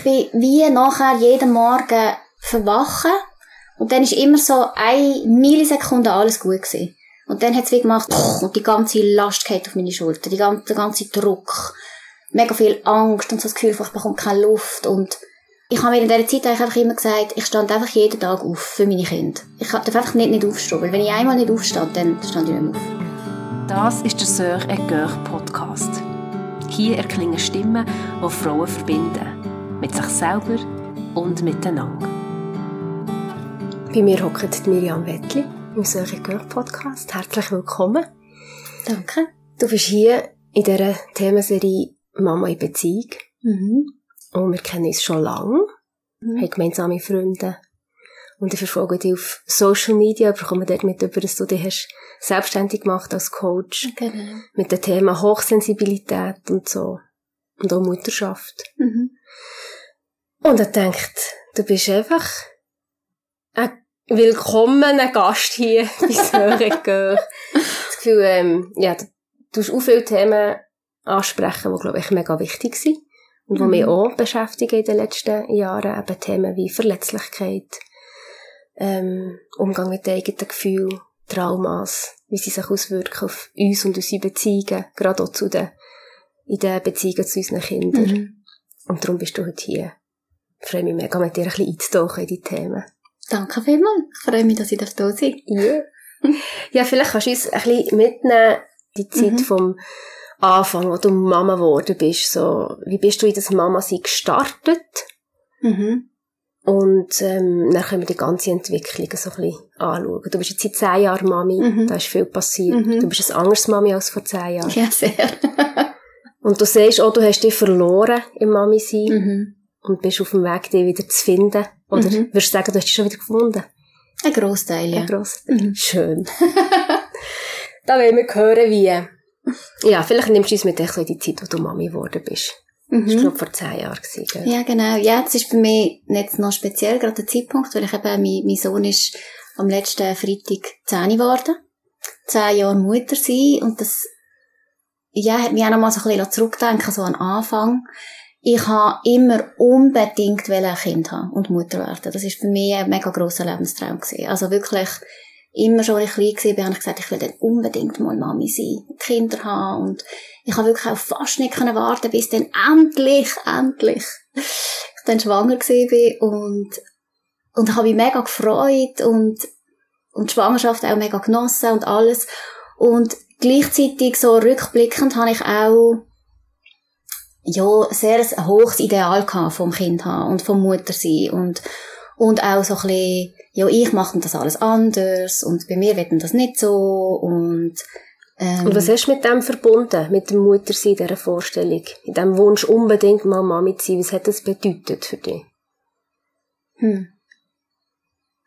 ich bin wie nachher jeden Morgen verwachen und dann ist immer so eine Millisekunde alles gut gewesen. Und dann hat es wie gemacht, und die ganze Last geht auf meine Schulter, die ganze, der ganze Druck, mega viel Angst und so das Gefühl, ich bekomme keine Luft und ich habe mir in dieser Zeit eigentlich einfach immer gesagt, ich stand einfach jeden Tag auf für meine Kinder. Ich darf einfach nicht, nicht aufstehen, weil wenn ich einmal nicht aufstehe, dann stand ich nicht mehr auf. Das ist der et Coeur Podcast. Hier erklingen Stimmen, die Frauen verbinden. Mit sich selber und miteinander. Bei mir hockt Miriam Wettli im et Coeur Podcast. Herzlich willkommen. Danke. Du bist hier in dieser Themenserie Mama in Beziehung. Mhm. Und wir kennen uns schon lange, Mhm. haben gemeinsame Freunde. Und ich verfolge dich auf Social Media, bekomme dort mit über, dass du dich hast selbstständig gemacht als Coach. Genau. Mit dem Thema Hochsensibilität und so. Und auch Mutterschaft. Mhm. Und er denkt, du bist einfach ein willkommener Gast hier bei Söregör. Das Gefühl, ähm, ja, du tust auch viele Themen ansprechen, die, glaube ich, mega wichtig sind. Und die Mhm. mich auch beschäftigen in den letzten Jahren. Eben Themen wie Verletzlichkeit, ähm, Umgang mit eigenen Gefühlen, Traumas, wie sie sich auswirken auf uns und unsere Beziehungen, gerade auch zu den, in den Beziehungen zu unseren Kindern. Mhm. Und darum bist du heute hier. Ich freue mich mega, mit dir ein bisschen einzutauchen in die Themen. Danke vielmals. Ich freue mich, dass ich da sein. Yeah. ja, vielleicht kannst du uns ein bisschen mitnehmen, die Zeit Mhm. vom Anfang, wo du Mama geworden bist. So, wie bist du in das Mama-Sein gestartet? Mhm. Und ähm, dann können wir die ganze Entwicklung so ein bisschen anschauen. Du bist jetzt seit zehn Jahren Mami, Mhm. da ist viel passiert. Mhm. Du bist ein anderes Mami als vor zehn Jahren. Ja, sehr. Und du siehst auch, du hast dich verloren im Mami-Sein mhm. Und bist auf dem Weg, dich wieder zu finden. Oder Mhm. würdest du sagen, du hast dich schon wieder gefunden? Ein Grossteil, ja. Ja. Gross. Mhm. Schön. da wollen wir hören, wie. Ja, vielleicht nimmst du uns mit so in die Zeit, wo du Mami geworden bist. Das war, Mhm. glaube vor zehn Jahren. Gewesen, gell? Ja, genau. Ja, das ist bei mir jetzt noch speziell, gerade der Zeitpunkt, weil ich eben, mein, mein Sohn ist am letzten Freitag 10 geworden. Zehn Jahre Mutter sein und das, ja, hat mich auch noch mal so ein bisschen zurückdenken, so an Anfang. Ich habe immer unbedingt ein Kind haben und Mutter werden. Das ist für mich ein mega grosser Lebenstraum gewesen. Also wirklich, immer schon, als ich klein war, habe ich gesagt, ich will dann unbedingt mal Mami sein, Kinder haben und ich habe wirklich auch fast nicht können warten, bis dann endlich, endlich ich dann schwanger war und und ich habe mich mega gefreut und und die Schwangerschaft auch mega genossen und alles und gleichzeitig so rückblickend habe ich auch ja sehr ein hohes Ideal vom Kind haben und vom Mutter sein und und auch so ein bisschen, ja, ich mache das alles anders und bei mir wird das nicht so und ähm, Und was hast du mit dem verbunden, mit dem Muttersein, dieser Vorstellung? In diesem Wunsch, unbedingt mal Mami zu sein, was hat das bedeutet für dich? Hm.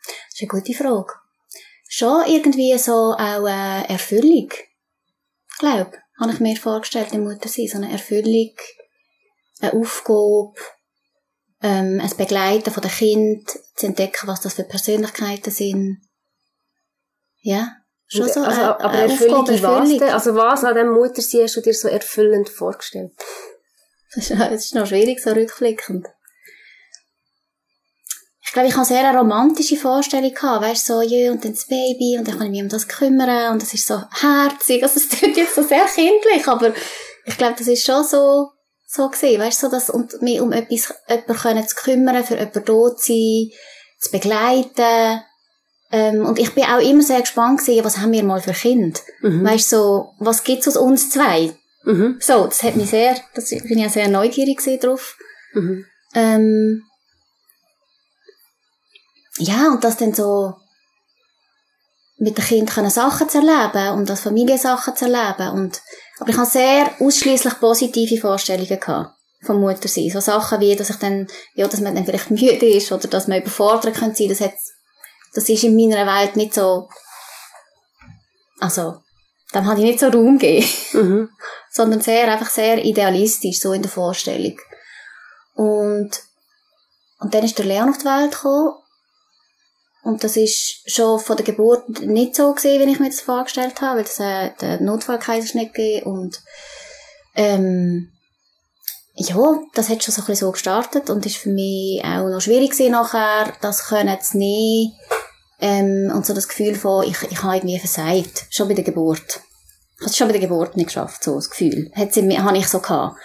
Das ist eine gute Frage. Schon irgendwie so auch eine Erfüllung. Ich glaube, habe ich mir vorgestellt, die Mutter sein. So eine Erfüllung, eine Aufgabe, ähm, ein Begleiten von den Kind, zu entdecken, was das für Persönlichkeiten sind. Ja, schon so also, eine, aber eine Erfüllung, Aufgabe, was denn? Also was an dem Muttersein hast du dir so erfüllend vorgestellt? Das ist, das ist noch schwierig, so rückblickend. Ich glaube, ich hatte sehr eine romantische Vorstellung gehabt, weißt so, ja, und dann das Baby, und dann kann ich mich um das kümmern, und das ist so herzig, also es klingt jetzt so sehr kindlich, aber ich glaube, das ist schon so, so gewesen, weißt so, dass, und mich um etwas, jemanden können zu kümmern, für jemanden da zu sein, zu begleiten, ähm, und ich bin auch immer sehr gespannt gewesen, was haben wir mal für Kind? Mhm. Weißt so, was gibt's aus uns zwei? Mhm. So, das hat mich sehr, das bin ich auch sehr neugierig drauf. Mhm. Ähm, ja, und das dann so mit den Kindern können Sachen zu erleben und als Familie Sachen zu erleben. Und, aber ich habe sehr ausschließlich positive Vorstellungen gehabt vom Muttersein. So Sachen wie, dass ich dann, ja, dass man dann vielleicht müde ist oder dass man überfordert könnte sein. Das hat, das ist in meiner Welt nicht so, also, dem habe ich nicht so Raum gegeben Mhm. sondern sehr, einfach sehr idealistisch, so in der Vorstellung. Und, und dann ist der Leon auf die Welt gekommen. Und das ist schon von der Geburt nicht so gewesen, wie ich mir das vorgestellt habe, weil es äh, den Notfallkaiserschnitt gegeben und, ähm, ja, das hat schon so ein bisschen so gestartet und ist für mich auch noch schwierig gewesen nachher, das können zu nehmen, ähm, und so das Gefühl von, ich, ich habe irgendwie versagt. Schon bei der Geburt. Ich habe es schon bei der Geburt nicht geschafft, so das Gefühl. Hat sie, habe ich so gehabt.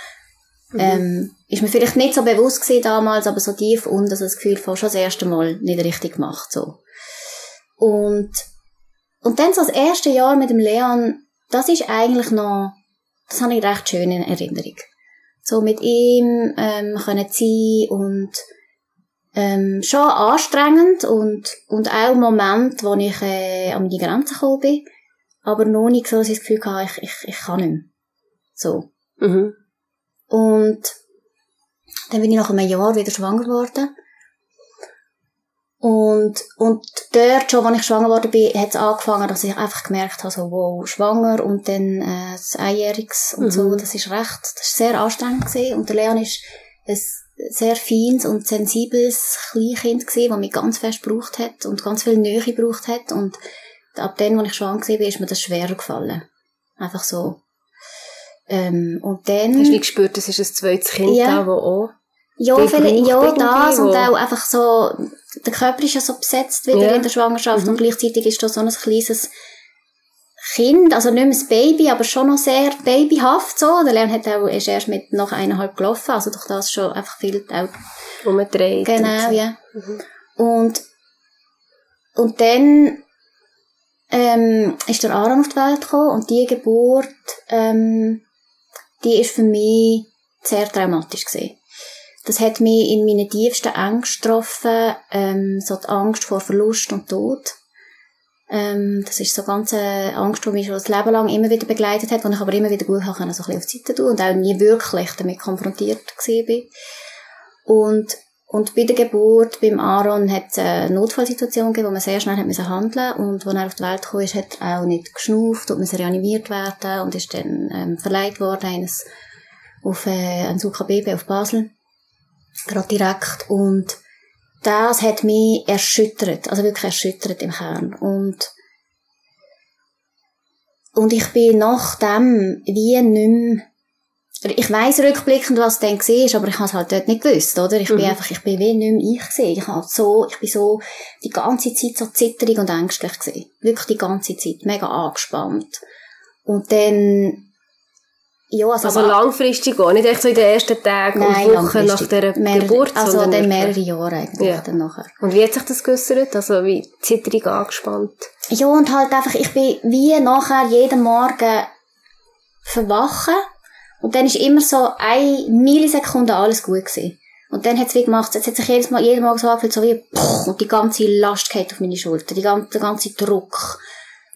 Mhm. Ähm, ist mir vielleicht nicht so bewusst gewesen damals, aber so tief unten, also das Gefühl von schon das erste Mal nicht richtig gemacht, so. Und, und dann so das erste Jahr mit dem Leon, das ist eigentlich noch, das habe ich recht schön in Erinnerung. So mit ihm, ähm, können sein und, ähm, schon anstrengend und, und auch Moment, wo ich äh, an meine Grenzen gekommen bin, aber noch nicht so, dass ich das Gefühl hatte, ich, ich, ich kann nicht mehr. So. Mhm. Und dann bin ich nach einem Jahr wieder schwanger geworden. Und, und dort schon, als ich schwanger geworden bin, hat es angefangen, dass ich einfach gemerkt habe, so, wow, schwanger und dann äh, das Einjähriges und mhm. so, das ist recht, das ist sehr anstrengend gewesen. Und der Leon ist ein sehr feines und sensibles Kleinkind gewesen, das mich ganz fest gebraucht hat und ganz viel Nähe gebraucht hat. Und ab dem, als ich schwanger war, ist mir das schwerer gefallen. Einfach so. Ähm, und dann... Hast du wie gespürt, das ist ein zweites Kind ja. da, wo auch... Ja, vielleicht, ja, das und auch einfach so, der Körper ist ja so besetzt wieder ja. in der Schwangerschaft mhm. und gleichzeitig ist da so ein kleines Kind, also nicht mehr das Baby, aber schon noch sehr babyhaft so. Der Leon hat auch, ist erst mit noch eineinhalb gelaufen, also durch das schon einfach viel auch umgedreht. Genau, so. ja. Mhm. Und, und dann, ähm, ist der Aaron auf die Welt gekommen und die Geburt, ähm, die ist für mich sehr traumatisch gewesen. Das hat mich in meinen tiefsten Ängsten getroffen, ähm, so die Angst vor Verlust und Tod. Ähm, das ist so ganz eine Angst, die mich schon das Leben lang immer wieder begleitet hat, die ich aber immer wieder gut habe, so ein bisschen auf die Seite tun und auch nie wirklich damit konfrontiert war. Und, und bei der Geburt beim Aaron hat es eine Notfallsituation gegeben, wo man sehr schnell hat müssen handeln und als er auf die Welt kam, ist, hat er auch nicht geschnauft und musste reanimiert werden und ist dann ähm, verleiht worden eines auf äh, ein UKBB auf Basel, gerade direkt und das hat mich erschüttert, also wirklich erschüttert im Kern. Und, und ich bin nach dem wie nicht mehr ich weiss rückblickend, was dann war, aber ich habe es halt dort nicht gewusst, oder? Ich mhm. bin einfach, ich bin wie nicht mehr ich gewesen. Ich habe so, ich bin so die ganze Zeit so zitterig und ängstlich gewesen. Wirklich die ganze Zeit. Mega angespannt. Und dann ja, also, also langfristig auch, nicht echt so in den ersten Tagen Nein, und Wochen nach der Mehr, Geburt, Also dann mehrere Jahre eigentlich ja. dann nachher. Und wie hat sich das geäussert? Also wie zitterig angespannt? Ja, und halt einfach, ich bin wie nachher jeden Morgen verwachen und dann ist immer so eine Millisekunde alles gut gewesen. Und dann hat's wie gemacht, jetzt hat sich jedes Mal, jeden Morgen so angefühlt, so wie, und die ganze Last geht auf meine Schulter, die ganze, der ganze Druck,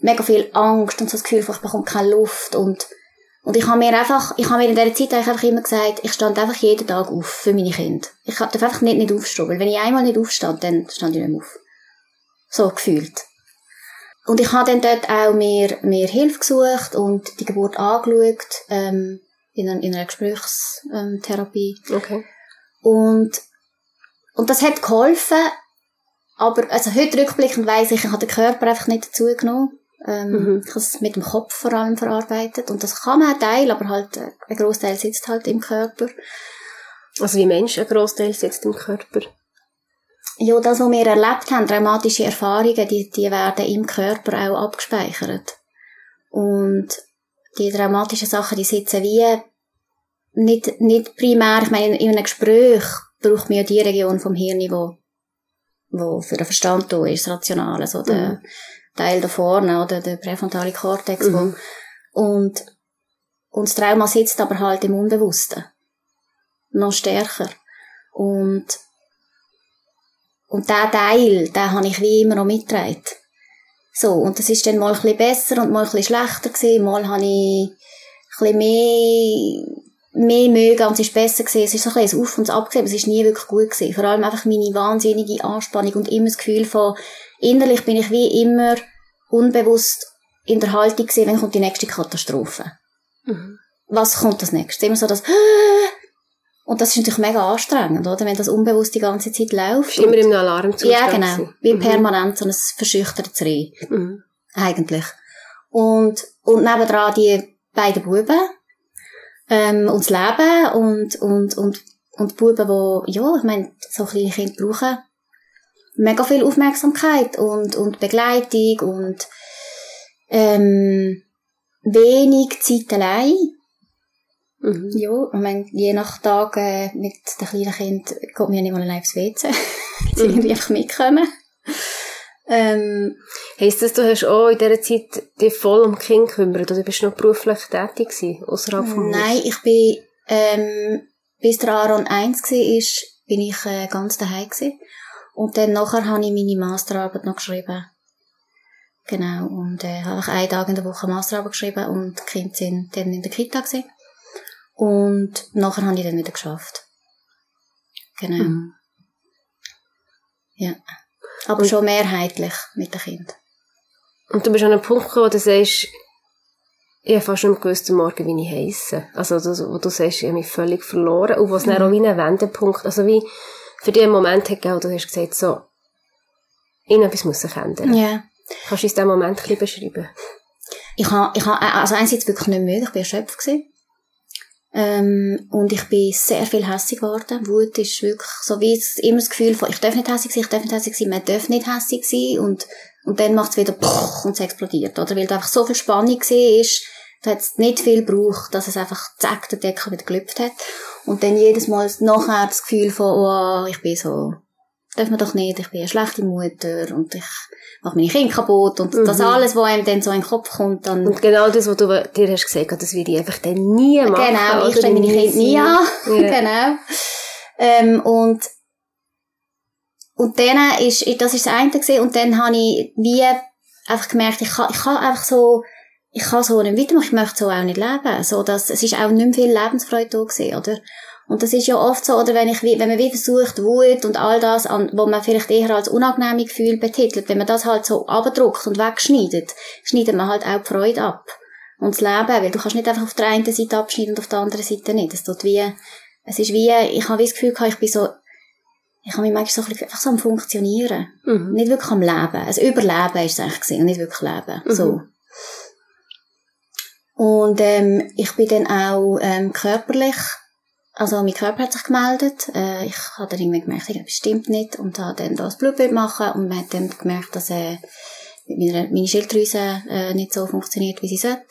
mega viel Angst und so das Gefühl, ich bekomme keine Luft und und ich habe mir einfach, ich habe mir in dieser Zeit einfach immer gesagt, ich stand einfach jeden Tag auf für meine Kinder. Ich darf einfach nicht, nicht aufstehen, weil wenn ich einmal nicht aufstand, dann stand ich nicht mehr auf. So gefühlt. Und ich habe dann dort auch mir, mir Hilfe gesucht und die Geburt angeschaut, ähm, in, einer, in einer Gesprächstherapie. Okay. Und, und das hat geholfen, aber, also heute rückblickend weiss ich, ich habe den Körper einfach nicht dazu genommen. Ähm, mhm. Ich habe es mit dem Kopf vor allem verarbeitet. Und das kann man teilen, aber halt, äh, ein Großteil sitzt halt im Körper. Also wie Mensch, ein Großteil sitzt im Körper? Ja, das, was wir erlebt haben, traumatische Erfahrungen, die, die werden im Körper auch abgespeichert. Und die traumatischen Sachen, die sitzen wie nicht, nicht primär, ich meine, in einem Gespräch braucht man ja die Region vom Hirn, wo, wo für den Verstand da ist, das Rationale, so der, mhm. Teil da vorne, oder der präfrontale Kortex. Mhm. und, und das Trauma sitzt aber halt im Unbewussten. Noch stärker. Und, und der Teil, den habe ich wie immer noch mitgetragen. So, und das ist dann mal ein bisschen besser und mal ein bisschen schlechter gewesen. Mal habe ich ein bisschen mehr, mehr mögen und es ist besser gewesen. Es ist so ein bisschen ein Auf und Ab gewesen, aber es ist nie wirklich gut gewesen. Vor allem einfach meine wahnsinnige Anspannung und immer das Gefühl von, innerlich bin ich wie immer unbewusst in der Haltung gesehen, wenn kommt die nächste Katastrophe. Mhm. Was kommt das nächste? Immer so das und das ist natürlich mega anstrengend, oder? Wenn das unbewusst die ganze Zeit läuft. Immer im Alarmzustand. Ja, genau. Wie mhm. permanent so ein verschüchtertes Reh. Mhm. Eigentlich. Und, und nebendran die beiden Buben. ähm, und das Leben und, und, und, und die Buben, die, ja, ich meine, so kleine Kinder brauchen mega viel Aufmerksamkeit und, und Begleitung und ähm, wenig Zeit allein. Mhm. Ja, ich meine, je nach Tag äh, mit den kleinen Kind geht man ja nicht mal allein aufs WC. Jetzt irgendwie einfach mitkommen. Ähm, Heisst das, du hast auch in dieser Zeit dich voll um Kinder gekümmert oder bist du noch beruflich tätig gewesen, außerhalb vom nein, ich bin, ähm, bis der Aaron 1 war, bin ich äh, ganz daheim gewesen. Und dann nachher habe ich meine Masterarbeit noch geschrieben. Genau, und äh, habe ich einen Tag in der Woche Masterarbeit geschrieben und die Kinder sind dann in der Kita gewesen. Und nachher habe ich dann wieder geschafft. Genau, Mhm. ja. Aber schon mehrheitlich mit den Kindern. Und du bist an einem Punkt gekommen, wo du sagst, ich habe fast nicht mehr gewusst am Morgen, wie ich heisse. Also, wo du sagst, ich habe mich völlig verloren. Und was dann auch wie ein Wendepunkt, also wie für dich einen Moment hat gegeben, wo du hast gesagt, so, irgendetwas muss sich ändern. Ja. Kannst du uns diesen Moment ein bisschen beschreiben? Ich habe, ich habe, also einerseits wirklich nicht müde, ich bin erschöpft gewesen. Ähm, und ich bin sehr viel hässig geworden. Wut ist wirklich so wie es immer das Gefühl von, ich darf nicht hässig sein, ich darf nicht hässig sein, man darf nicht hässig sein und, und dann macht es wieder Puch und es explodiert. Oder weil da einfach so viel Spannung ist, da hat es nicht viel gebraucht, dass es einfach zack, der Deckel wieder gelüpft hat. Und dann jedes Mal nachher das Gefühl von, oh, ich bin so, darf man doch nicht, ich bin eine schlechte Mutter und ich mache meine Kinder kaputt und das Mhm. alles, was einem dann so in den Kopf kommt, dann Und genau das, was du dir hast gesagt, das will ich einfach dann nie machen. Genau, ich stelle meine Kinder nie an. Ja. genau. Ähm, und, und dann ist, das ist das eine gewesen, und dann habe ich wie einfach gemerkt, ich kann, ich kann einfach so, ich kann so nicht weitermachen, ich möchte so auch nicht leben. So, dass, es ist auch nicht mehr viel Lebensfreude da gewesen, oder? Und das ist ja oft so, oder wenn ich, wenn man wie versucht, Wut und all das, an, wo man vielleicht eher als unangenehme Gefühl betitelt, wenn man das halt so abdruckt und wegschneidet, schneidet man halt auch die Freude ab. Und das Leben, weil du kannst nicht einfach auf der einen Seite abschneiden und auf der anderen Seite nicht. Es tut wie, es ist wie, ich habe wie das Gefühl gehabt, ich bin so, ich habe mich manchmal so ein bisschen einfach so am Funktionieren. Mhm. Nicht wirklich am Leben. Also Überleben ist es eigentlich gewesen, und nicht wirklich Leben. Mhm. So. Und, ähm, ich bin dann auch, ähm, körperlich, also mein Körper hat sich gemeldet. Äh, ich habe dann irgendwie gemerkt, irgendwas stimmt nicht und habe dann das Blutbild machen und man hat dann gemerkt, dass äh, meine, meine Schilddrüse äh, nicht so funktioniert, wie sie sollte.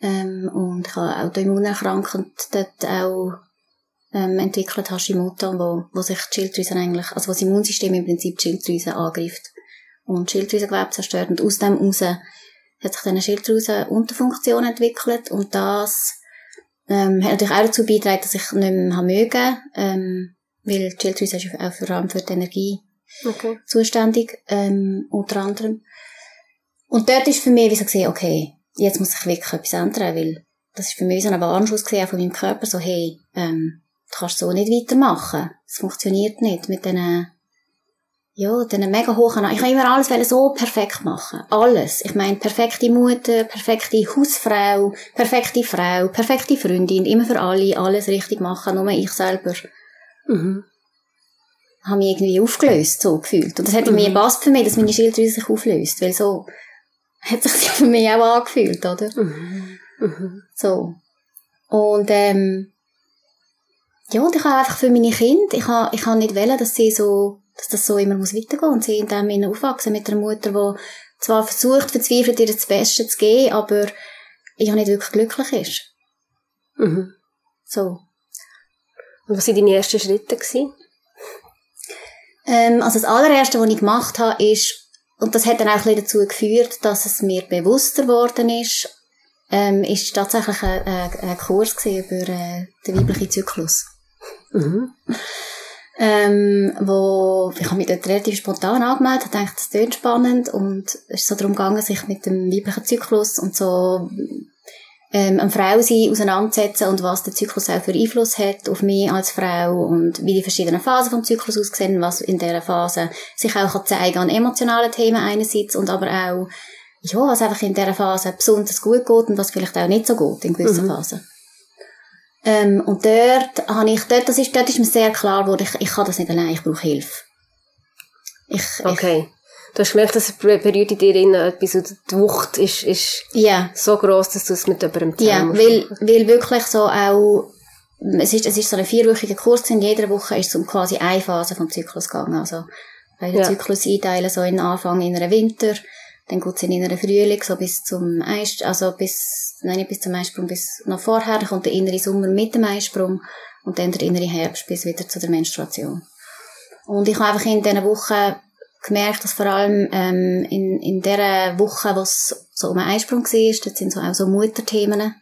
Ähm, und ich habe Autoimmunerkrankung dort auch ähm, entwickelt, Hashimoto, wo, wo sich die Schilddrüse eigentlich, also wo das Immunsystem im Prinzip die Schilddrüse angreift und Schilddrüsengewebe zerstört und aus dem raus hat sich dann eine Schilddrüsenunterfunktion entwickelt und das ähm, hat natürlich auch dazu beigetragen, dass ich nicht mehr haben mögen, ähm, weil Schilddrüse ist auch vor allem für die Energie Okay. zuständig, ähm, unter anderem. Und dort ist für mich wie so gesehen, okay, jetzt muss ich wirklich etwas ändern, weil das ist für mich wie so ein Warnschuss gesehen von meinem Körper, so, hey, ähm, du kannst so nicht weitermachen. Es funktioniert nicht mit diesen, ja, diesen mega hohen, ich wollte immer alles so perfekt machen. Alles. Ich meine, perfekte Mutter, perfekte Hausfrau, perfekte Frau, perfekte Freundin, immer für alle, alles richtig machen, nur ich selber Mhm. habe mich irgendwie aufgelöst, so gefühlt. Und das hat Mhm. gepasst für mich, dass meine Schilddrüse sich auflöst, weil so hat sich das für mich auch angefühlt, oder? Mhm. Mhm. So. Und, ähm, ja, und ich habe einfach für meine Kinder, ich habe, ich habe nicht wollen, dass sie so, dass das so immer muss weitergehen und sie in dem Sinne aufwachsen mit einer Mutter, die zwar versucht, verzweifelt ihr das Beste zu geben, aber ja nicht wirklich glücklich ist. Mhm. So. Und was waren deine ersten Schritte? Gewesen? Ähm, also das allererste, was ich gemacht habe, ist, und das hat dann auch ein dazu geführt, dass es mir bewusster geworden ist, ähm, ist tatsächlich ein, ein, ein Kurs über äh, den weiblichen Zyklus. Mhm. Ähm, wo, ich habe mich dort relativ spontan angemeldet, habe gedacht, das klingt spannend und es ist so darum gegangen, sich mit dem weiblichen Zyklus und so ähm, eine Frau sein auseinandersetzen und was der Zyklus auch für Einfluss hat auf mich als Frau und wie die verschiedenen Phasen vom Zyklus aussehen, was in dieser Phase sich auch kann zeigen an emotionalen Themen einerseits und aber auch, ja, was einfach in dieser Phase besonders gut geht und was vielleicht auch nicht so gut in gewissen Mhm. Phasen. Ähm, und dort habe ich, dort, das ist, dort ist mir sehr klar geworden, ich, ich kann das nicht allein, ich brauche Hilfe. Ich, Okay. Du hast gemerkt, dass es berührt in dir innen etwas, und die Wucht ist, ist Ja. so gross, dass du es mit jemandem Ja, teilen musst. weil, weil wirklich so auch, es ist, es ist so ein vierwöchiger Kurs, in jeder Woche ist es um quasi eine Phase vom Zyklus gegangen. Also, den Ja. Zyklus einteilen, so in den Anfang in einer Winter, dann geht's in einen Frühling, so bis zum Eist, also bis, nein, nicht bis zum Eisprung, bis noch vorher, dann kommt der innere Sommer mit dem Eisprung und dann der innere Herbst bis wieder zu der Menstruation. Und ich habe einfach in diesen Wochen gemerkt, dass vor allem ähm, in, in dieser Woche, wo es so um einen Eisprung war, dort sind so auch so Mutterthemen.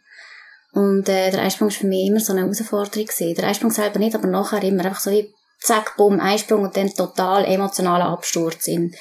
Und äh, der Eisprung war für mich immer so eine Herausforderung. Gewesen. Der Eisprung selber nicht, aber nachher immer einfach so wie zack, bumm, Eisprung und dann total emotionaler Absturz in,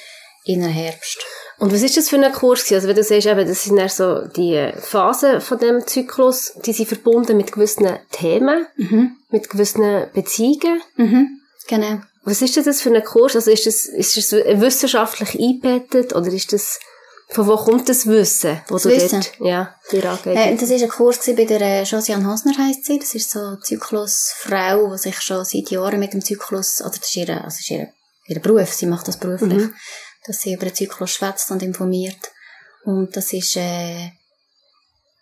in den Herbst. Und was ist das für ein Kurs gewesen? Also wenn du siehst, eben, das sind dann so die Phasen von dem Zyklus, die sind verbunden mit gewissen Themen, Mhm. mit gewissen Beziehungen. Mhm. Genau. Was ist denn das für ein Kurs? Also ist das, ist das wissenschaftlich eingebettet oder ist das, von wo kommt das Wissen, wo Das du Wissen? dort, ja, dir? Äh, das war ein Kurs bei der äh, Josiane Hosner heisst sie. Das ist so eine Zyklusfrau, die sich schon seit Jahren mit dem Zyklus, oder das ist ihr, also das ist ihr, ihr Beruf, sie macht das beruflich, Mhm. Dass sie über den Zyklus schwätzt und informiert. Und das ist, äh,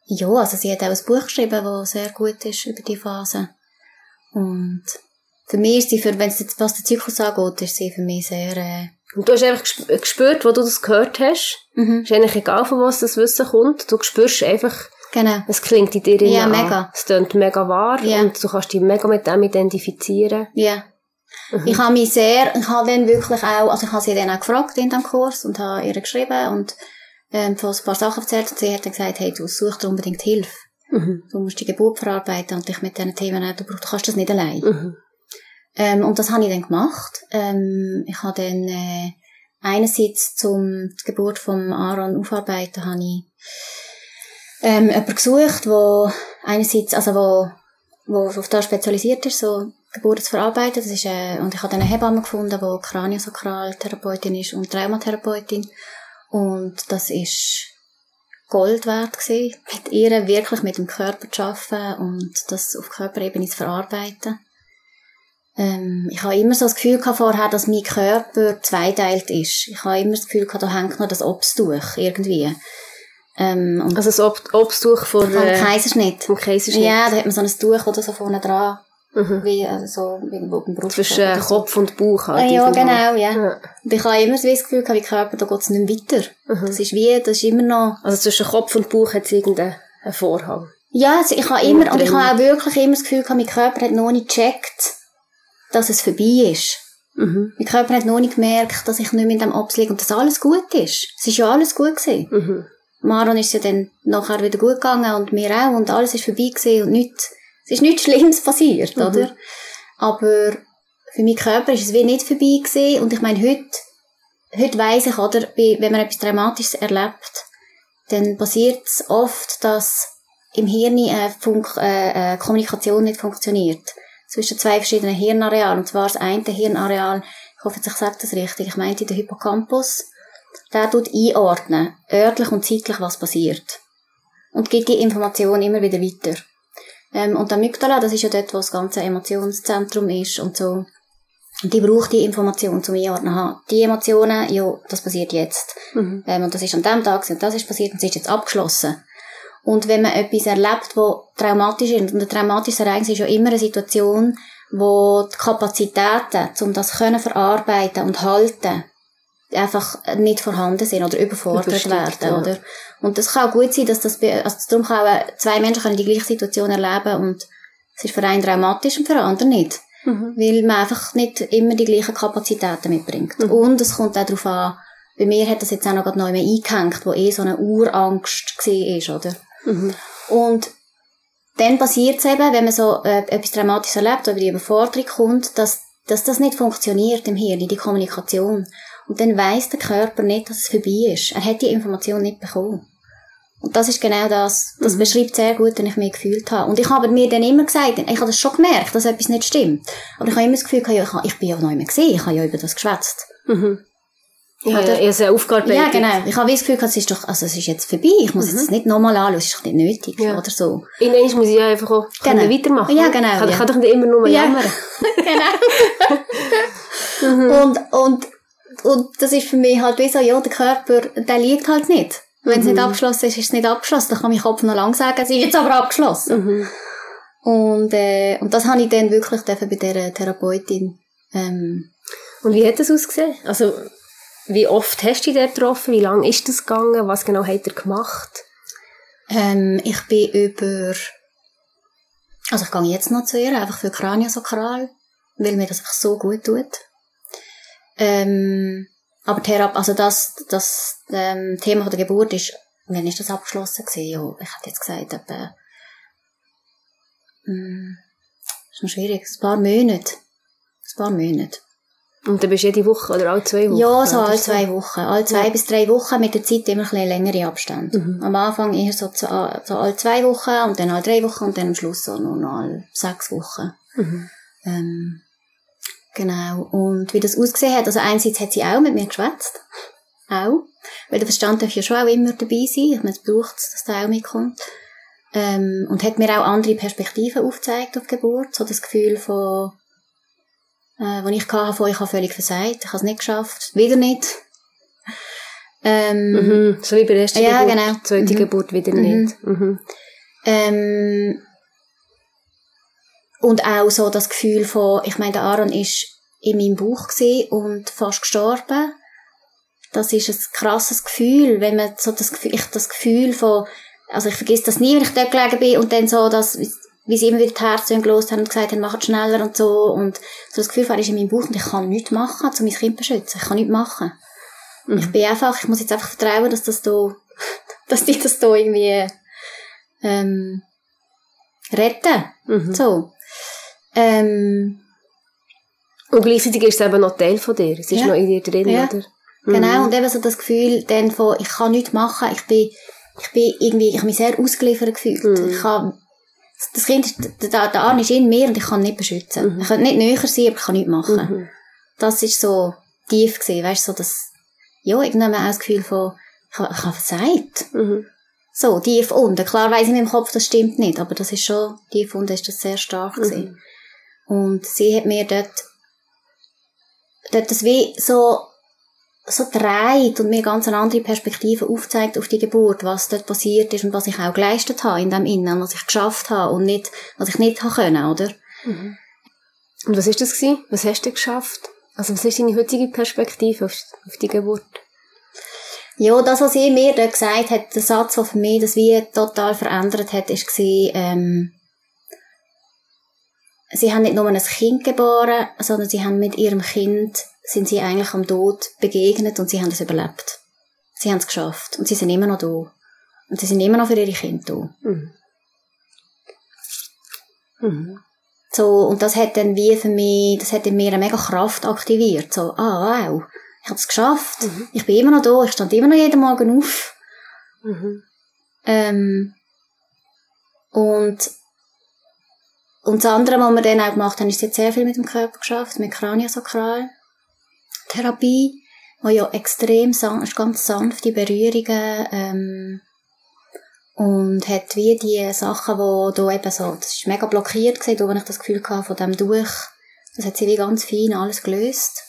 ja, also sie hat auch ein Buch geschrieben, das sehr gut ist über die Phase. Und für mich ist sie, für, wenn es jetzt was den Zyklus angeht, ist sie für mich sehr, äh, Und du hast einfach gesp- gespürt, wo du das gehört hast. mhm. Ist eigentlich egal, von was das Wissen kommt. Du spürst einfach, genau. es klingt in dir Ja, mega. an. Es klingt mega wahr Ja. und du kannst dich mega mit dem identifizieren. Ja. Mhm. Ich habe mich sehr, ich habe dann wirklich auch, also ich habe sie dann auch gefragt in dem Kurs und habe ihr geschrieben und ähm, von ein paar Sachen erzählt und sie hat dann gesagt, hey, du such dir unbedingt Hilfe. Mhm. Du musst die Geburt verarbeiten und dich mit diesen Themen, du, brauchst- du kannst das nicht allein. Mhm. Ähm, und das habe ich dann gemacht. Ähm, ich habe dann äh, einerseits zum die Geburt vom Aaron aufarbeiten, habe ich ähm, jemanden gesucht, wo einerseits, also wo, wo auf das spezialisiert ist, so Geburten zu verarbeiten. Das ist, äh, und ich habe dann eine Hebamme gefunden, die Kraniosakraltherapeutin ist und Traumatherapeutin. Und das ist Gold wert gewesen, mit ihr wirklich mit dem Körper zu arbeiten und das auf Körperebene zu verarbeiten. Ähm, ich habe immer so das Gefühl gehabt vorher, dass mein Körper zweiteilt ist. Ich habe immer das Gefühl gehabt, da hängt noch das Obsttuch irgendwie. Ähm, und Also das Ob Obsttuch von, vom äh, Kaiserschnitt. vom Kaiserschnitt. Ja, da hat man so ein Tuch oder so vorne dran, Mhm. wie also so irgendwo beim Brust. Zwischen äh, Kopf und Bauch Ah, halt. ja, irgendwo. genau, ja. Ja. Und ich habe immer so das Gefühl gehabt, wie Körper, da geht es nicht weiter. Mhm. Das ist wie, das ist immer noch Also zwischen Kopf und Bauch hat es irgendeinen einen Vorhang. Ja, also ich habe immer, und ich habe auch wirklich immer das Gefühl gehabt, mein Körper hat noch nicht gecheckt, dass es vorbei ist. Mhm. Mein Körper hat noch nicht gemerkt, dass ich nicht mehr in dem Obst liege und dass alles gut ist. Es ist ja alles gut gewesen. Mhm. Maron ist ja dann nachher wieder gut gegangen und mir auch und alles ist vorbei gewesen und nichts, es ist nichts Schlimmes passiert, Mhm. oder? Aber für meinen Körper ist es wie nicht vorbei gewesen und ich meine, heute, heute weiss ich, oder, wenn man etwas Dramatisches erlebt, dann passiert es oft, dass im Hirn eine, Funk äh, eine Kommunikation nicht funktioniert. Zwischen zwei verschiedenen Hirnarealen. Und zwar das eine Hirnareal, ich hoffe, ich sage das richtig, ich meinte den Hippocampus, der tut einordnen, örtlich und zeitlich, was passiert. Und gibt die Information immer wieder weiter. Ähm, und die Amygdala, das ist ja dort, wo das ganze Emotionszentrum ist und so. Die braucht die Information zum Einordnen. Aha, die Emotionen, ja, das passiert jetzt. Mhm. Ähm, und das ist an dem Tag und das ist passiert und es ist jetzt abgeschlossen. Und wenn man etwas erlebt, wo traumatisch ist, und ein traumatisches Ereignis ist ja immer eine Situation, wo die Kapazitäten, um das können verarbeiten und halten, einfach nicht vorhanden sind oder überfordert werden, ja. oder? Und das kann auch gut sein, dass das, also darum kann auch zwei Menschen können die gleiche Situation erleben und es ist für einen traumatisch und für den anderen nicht. Mhm. Weil man einfach nicht immer die gleichen Kapazitäten mitbringt. Mhm. Und es kommt auch darauf an, bei mir hat das jetzt auch noch gerade neu mehr eingehängt, wo eh so eine Urangst war, oder? Mhm. Und dann passiert es eben, wenn man so äh, etwas Dramatisches erlebt, oder die Überforderung kommt, dass, dass das nicht funktioniert im Hirn, die Kommunikation. Und dann weiß der Körper nicht, dass es vorbei ist. Er hat die Information nicht bekommen. Und das ist genau das. Das Mhm. beschreibt sehr gut, wie ich mich gefühlt habe. Und ich habe mir dann immer gesagt, ich habe das schon gemerkt, dass etwas nicht stimmt. Aber ich habe immer das Gefühl, gehabt, ja, ich, habe, ich bin ja noch nicht mehr gesehen, ich habe ja über das geschwätzt. Mhm. Ja, Oder- ja, ich habe es aufgearbeitet. Ja, genau. Ich habe das Gefühl, gehabt, es ist doch, also es ist jetzt vorbei. Ich muss jetzt nicht nochmal anschauen, es ist doch nicht nötig. Mhm. Ja. Oder so. Irgendwann muss ich ja einfach auch Genau. weitermachen. Ja, genau, Ich kann, ja. kann doch nicht immer nur Ja. jammern. genau. und, und und, und das ist für mich halt wie so, ja, der Körper, der liegt halt nicht. Wenn es Mhm. nicht abgeschlossen ist, ist es nicht abgeschlossen. Dann kann mein Kopf noch lang sagen, es ist jetzt aber abgeschlossen. Mhm. Und, äh, und das habe ich dann wirklich dürfen bei dieser Therapeutin, ähm, Und wie hat das ausgesehen? Also, wie oft hast du dich dort getroffen? Wie lange ist das gegangen? Was genau hat er gemacht? ähm, ich bin über, also ich gehe jetzt noch zu ihr, einfach für Kraniosakral, weil mir das einfach so gut tut. Ähm, aber Therapie, also das, das ähm, Thema von der Geburt ist, wann ist das abgeschlossen gewesen? Ja, ich hätte jetzt gesagt, etwa, hm, ist noch schwierig, ein paar Monate. Ein paar Monate. Und dann bist du jede Woche oder alle zwei Wochen? Ja, so alle zwei Wochen. Alle zwei Ja. bis drei Wochen, mit der Zeit immer ein bisschen längere Abstände. Mhm. Am Anfang eher so, so alle zwei Wochen und dann alle drei Wochen und dann am Schluss so nur noch alle sechs Wochen. Mhm. Ähm, genau. Und wie das ausgesehen hat, also einerseits hat sie auch mit mir geschwätzt. Auch. Weil der Verstand darf ja schon auch immer dabei sein. Ich meine, es braucht dass der auch mitkommt. Ähm, und hat mir auch andere Perspektiven aufgezeigt auf die Geburt. So das Gefühl von, äh, wo ich hatte, von, ich habe völlig versagt, ich habe es nicht geschafft, wieder nicht. Ähm, Mhm. So wie bei der ersten Ja, Geburt. genau. Zweite Mhm. Geburt wieder Mhm. nicht. Mhm. Ähm, und auch so das Gefühl von, ich meine, der Aaron ist in meinem Bauch und fast gestorben. Das ist ein krasses Gefühl, wenn man so das Gefühl, ich das Gefühl von, also ich vergesse das nie, wenn ich dort gelegen bin und dann so das, wie sie immer wieder die Herzen gelost haben und gesagt haben, macht schneller und so und so das Gefühl, er ist in meinem Bauch und ich kann nichts machen, um mein Kind zu beschützen. Ich kann nichts machen. Mhm. Ich bin einfach, ich muss jetzt einfach vertrauen, dass das da, dass die das da irgendwie, ähm, retten. Mhm. So. Ähm, Und gleichzeitig ist es eben noch Teil von dir. Es ist Ja. noch in dir drin, Ja. oder? Genau, und eben so das Gefühl dann von, ich kann nichts machen, ich bin, ich bin irgendwie, ich habe mich sehr ausgeliefert gefühlt. Mhm. Ich kann, das Kind, der, der Arm ist in mir und ich kann nicht beschützen. Mhm. Ich kann nicht näher sein, aber ich kann nichts machen. Mhm. Das ist so tief gewesen, weißt du, so das, ja, irgendwann auch das Gefühl von, ich habe, ich habe versagt. Mhm. So, tief unten. Klar weiss ich in meinem Kopf, das stimmt nicht, aber das ist schon, tief unten ist das sehr stark gewesen. Und sie hat mir dort, dort das wie so, so dreht und mir ganz eine andere Perspektive aufzeigt auf die Geburt, was dort passiert ist und was ich auch geleistet habe in dem Innen, was ich geschafft habe und nicht, was ich nicht habe können, oder? Und was ist das gewesen? Was hast du geschafft? Also was ist deine heutige Perspektive auf, auf die Geburt? Ja, das, was sie mir dort gesagt hat, der Satz, der für mich das wie total verändert hat, ist gewesen, ähm, sie haben nicht nur ein Kind geboren, sondern sie haben mit ihrem Kind, sind sie eigentlich am Tod begegnet und sie haben es überlebt. Sie haben es geschafft und sie sind immer noch da. Und sie sind immer noch für ihre Kinder da. Mhm. Mhm. So, und das hat dann wie für mich, das hat in mir eine mega Kraft aktiviert. So, ah, wow, ich habe es geschafft. Ich bin immer noch da, ich stand immer noch jeden Morgen auf. Mhm. Ähm, und, und das andere, was wir dann auch gemacht haben, ist jetzt sehr viel mit dem Körper geschafft, mit Kraniosakral. Therapie, wo ja extrem san ist ganz sanfte Berührungen, ähm, und hat wie die Sachen, wo da eben so, das ist mega blockiert gewesen, da, ich das Gefühl hatte, von dem durch, das hat sie wie ganz fein alles gelöst.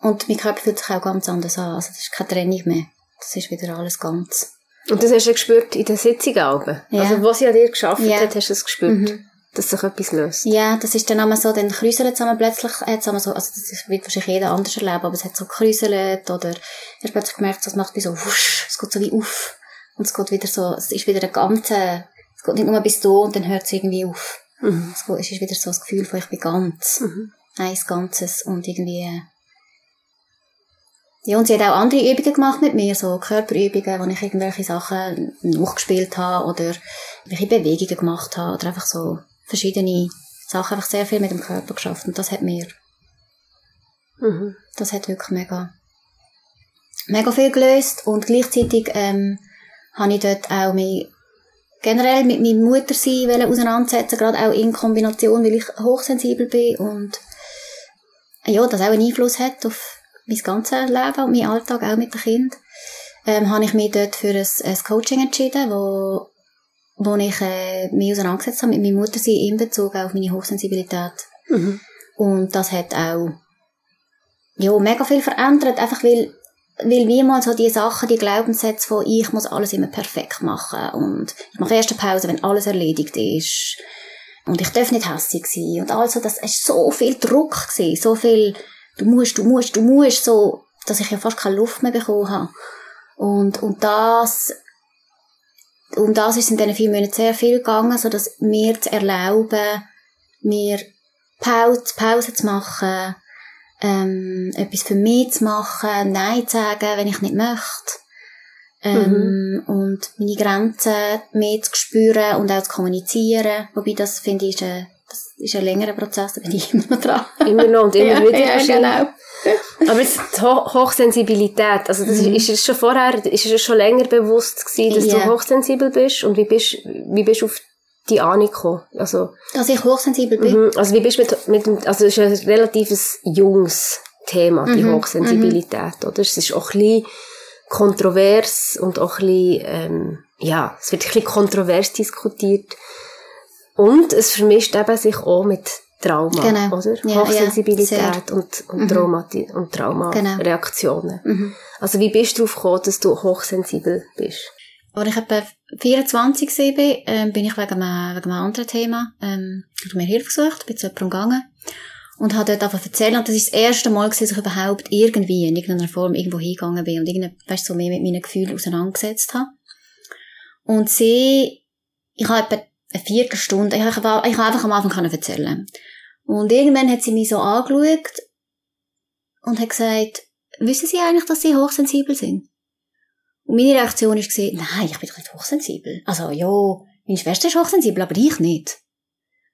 Und mein Körper fühlt sich auch ganz anders an, also das ist keine Trennung mehr. Das ist wieder alles ganz. Und das hast du gespürt in den Sitzungen oben? Ja. Also was sie an dir geschafft Ja. hat, hast du es gespürt? Mhm. Dass sich etwas löst? Ja, das ist dann einmal so, dann kräuselt es plötzlich, hat's einmal so, also das wird wahrscheinlich jeder anders erleben, aber es hat so kräuselt oder ich habe plötzlich gemerkt, es macht wie so wusch, es geht so wie auf und es geht wieder so, es ist wieder ein ganze, es geht nicht nur bis da und dann hört es irgendwie auf. Mhm. Es, geht, es ist wieder so das Gefühl von, ich bin ganz, Mhm. eins Ganzes und irgendwie, ja, und sie hat auch andere Übungen gemacht mit mir, so Körperübungen, wo ich irgendwelche Sachen nachgespielt habe oder welche Bewegungen gemacht habe oder einfach so verschiedene Sachen, einfach sehr viel mit dem Körper geschafft. Und das hat mir, Mhm. das hat wirklich mega, mega viel gelöst. Und gleichzeitig ähm, habe ich dort auch mich generell mit meinem Muttersein auseinandersetzen, gerade auch in Kombination, weil ich hochsensibel bin und ja, das auch einen Einfluss hat auf mein ganzes Leben und meinen Alltag, auch mit dem Kind, ähm, habe ich mich dort für ein, ein Coaching entschieden, wo, wo ich äh, mich auseinandergesetzt habe mit meiner Muttersein in Bezug auf meine Hochsensibilität. Mhm. Und das hat auch ja, mega viel verändert, einfach weil, weil wie mal so die Sachen, die Glaubenssätze von ich muss alles immer perfekt machen und ich mache erst eine Pause, wenn alles erledigt ist und ich darf nicht hässlich sein und also das ist so viel Druck gewesen, so viel du musst, du musst, du musst, so, dass ich ja fast keine Luft mehr bekommen habe. Und, und das, um das ist in diesen vier Monaten sehr viel gegangen, so dass mir zu erlauben, mir Pause, Pause zu machen, ähm, etwas für mich zu machen, Nein zu sagen, wenn ich nicht möchte. Ähm, mhm. und meine Grenzen mehr zu spüren und auch zu kommunizieren. Wobei das, finde ich, ist ein, das ist ein längerer Prozess, da bin ich immer noch dran. Immer noch und immer ja, wieder. Ja, genau. Aber jetzt die Ho Hochsensibilität, also das mhm. ist, ist es schon vorher, ist es schon länger bewusst gewesen, dass yeah. du hochsensibel bist und wie bist, wie bist du auf die Ahnung gekommen? Also, dass ich hochsensibel bin? Mhm. Also wie bist du mit, mit also es ist ein relativ junges Thema, die mhm. Hochsensibilität, mhm. oder? Es ist auch ein bisschen kontrovers und auch ein bisschen, ähm, ja, es wird ein bisschen kontrovers diskutiert. Und es vermischt eben sich auch mit Trauma, genau. oder? Ja, Hochsensibilität ja, und, und, mhm. Trauma, und Traumareaktionen. Genau. Mhm. Also wie bist du darauf gekommen, dass du hochsensibel bist? Als ich etwa 24 war, ähm, bin ich wegen einem, wegen einem anderen Thema, ähm, habe mir Hilfe gesucht, bin zu jemandem gegangen und habe dort einfach erzählt, und das ist das erste Mal, dass ich überhaupt irgendwie in irgendeiner Form irgendwo hingegangen bin und irgendwie, weißt, so mehr mit meinen Gefühlen auseinandergesetzt habe. Und sie, ich habe etwa eine Viertelstunde, ich habe, ich habe einfach am Anfang erzählen Und irgendwann hat sie mich so angeschaut und hat gesagt, wissen Sie eigentlich, dass Sie hochsensibel sind? Und meine Reaktion war, nein, ich bin doch nicht hochsensibel. Also, ja, meine Schwester ist hochsensibel, aber ich nicht.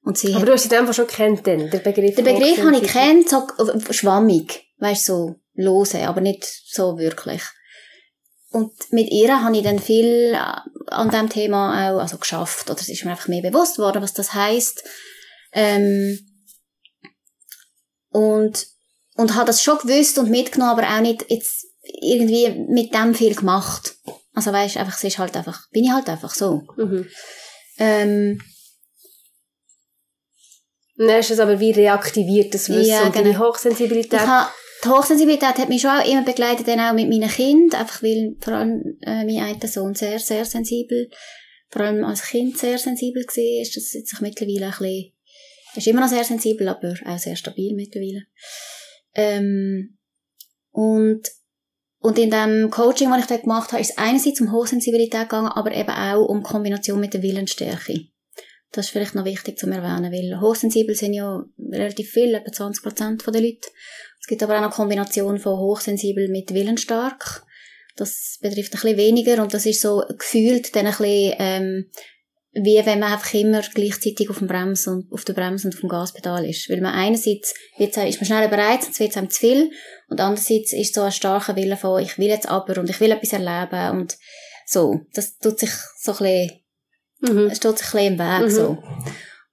Und sie aber hat, du hast sie einfach schon kennt, den Begriff? Den Begriff habe ich kennt, so schwammig. Weißt so lose, aber nicht so wirklich. Und mit ihr habe ich dann viel an dem Thema auch also geschafft. Oder es ist mir einfach mehr bewusst geworden, was das heisst. Ähm, und, und habe das schon gewusst und mitgenommen, aber auch nicht jetzt irgendwie mit dem viel gemacht. Also weißt einfach, es ist halt einfach, bin ich halt einfach so. Mhm. Ähm, dann ist es aber wie reaktiviert, das Wissen ja, genau. und die Hochsensibilität. Die Hochsensibilität hat mich schon auch immer begleitet, dann auch mit meinen Kindern, einfach weil vor allem äh, mein einer Sohn sehr, sehr sensibel, vor allem als Kind sehr sensibel war, ist das jetzt sich mittlerweile ein bisschen, ist immer noch sehr sensibel, aber auch sehr stabil mittlerweile. Ähm, und und in dem Coaching, das ich dort gemacht habe, ist es einerseits um Hochsensibilität gegangen, aber eben auch um Kombination mit der Willensstärke. Das ist vielleicht noch wichtig zu erwähnen, weil hochsensibel sind ja relativ viele, etwa 20 Prozent der Leute. Es gibt aber auch eine Kombination von hochsensibel mit willensstark. Das betrifft ein bisschen weniger und das ist so gefühlt dann ein bisschen, ähm, wie wenn man einfach immer gleichzeitig auf dem Brems und auf der Bremse und auf dem Gaspedal ist. Weil man einerseits wird, ist man schneller bereit, sonst wird es einem zu viel. Und andererseits ist so ein starker Wille von, ich will jetzt aber und ich will etwas erleben und so. Das tut sich so ein bisschen, mhm. steht sich ein bisschen im Weg, mhm. so.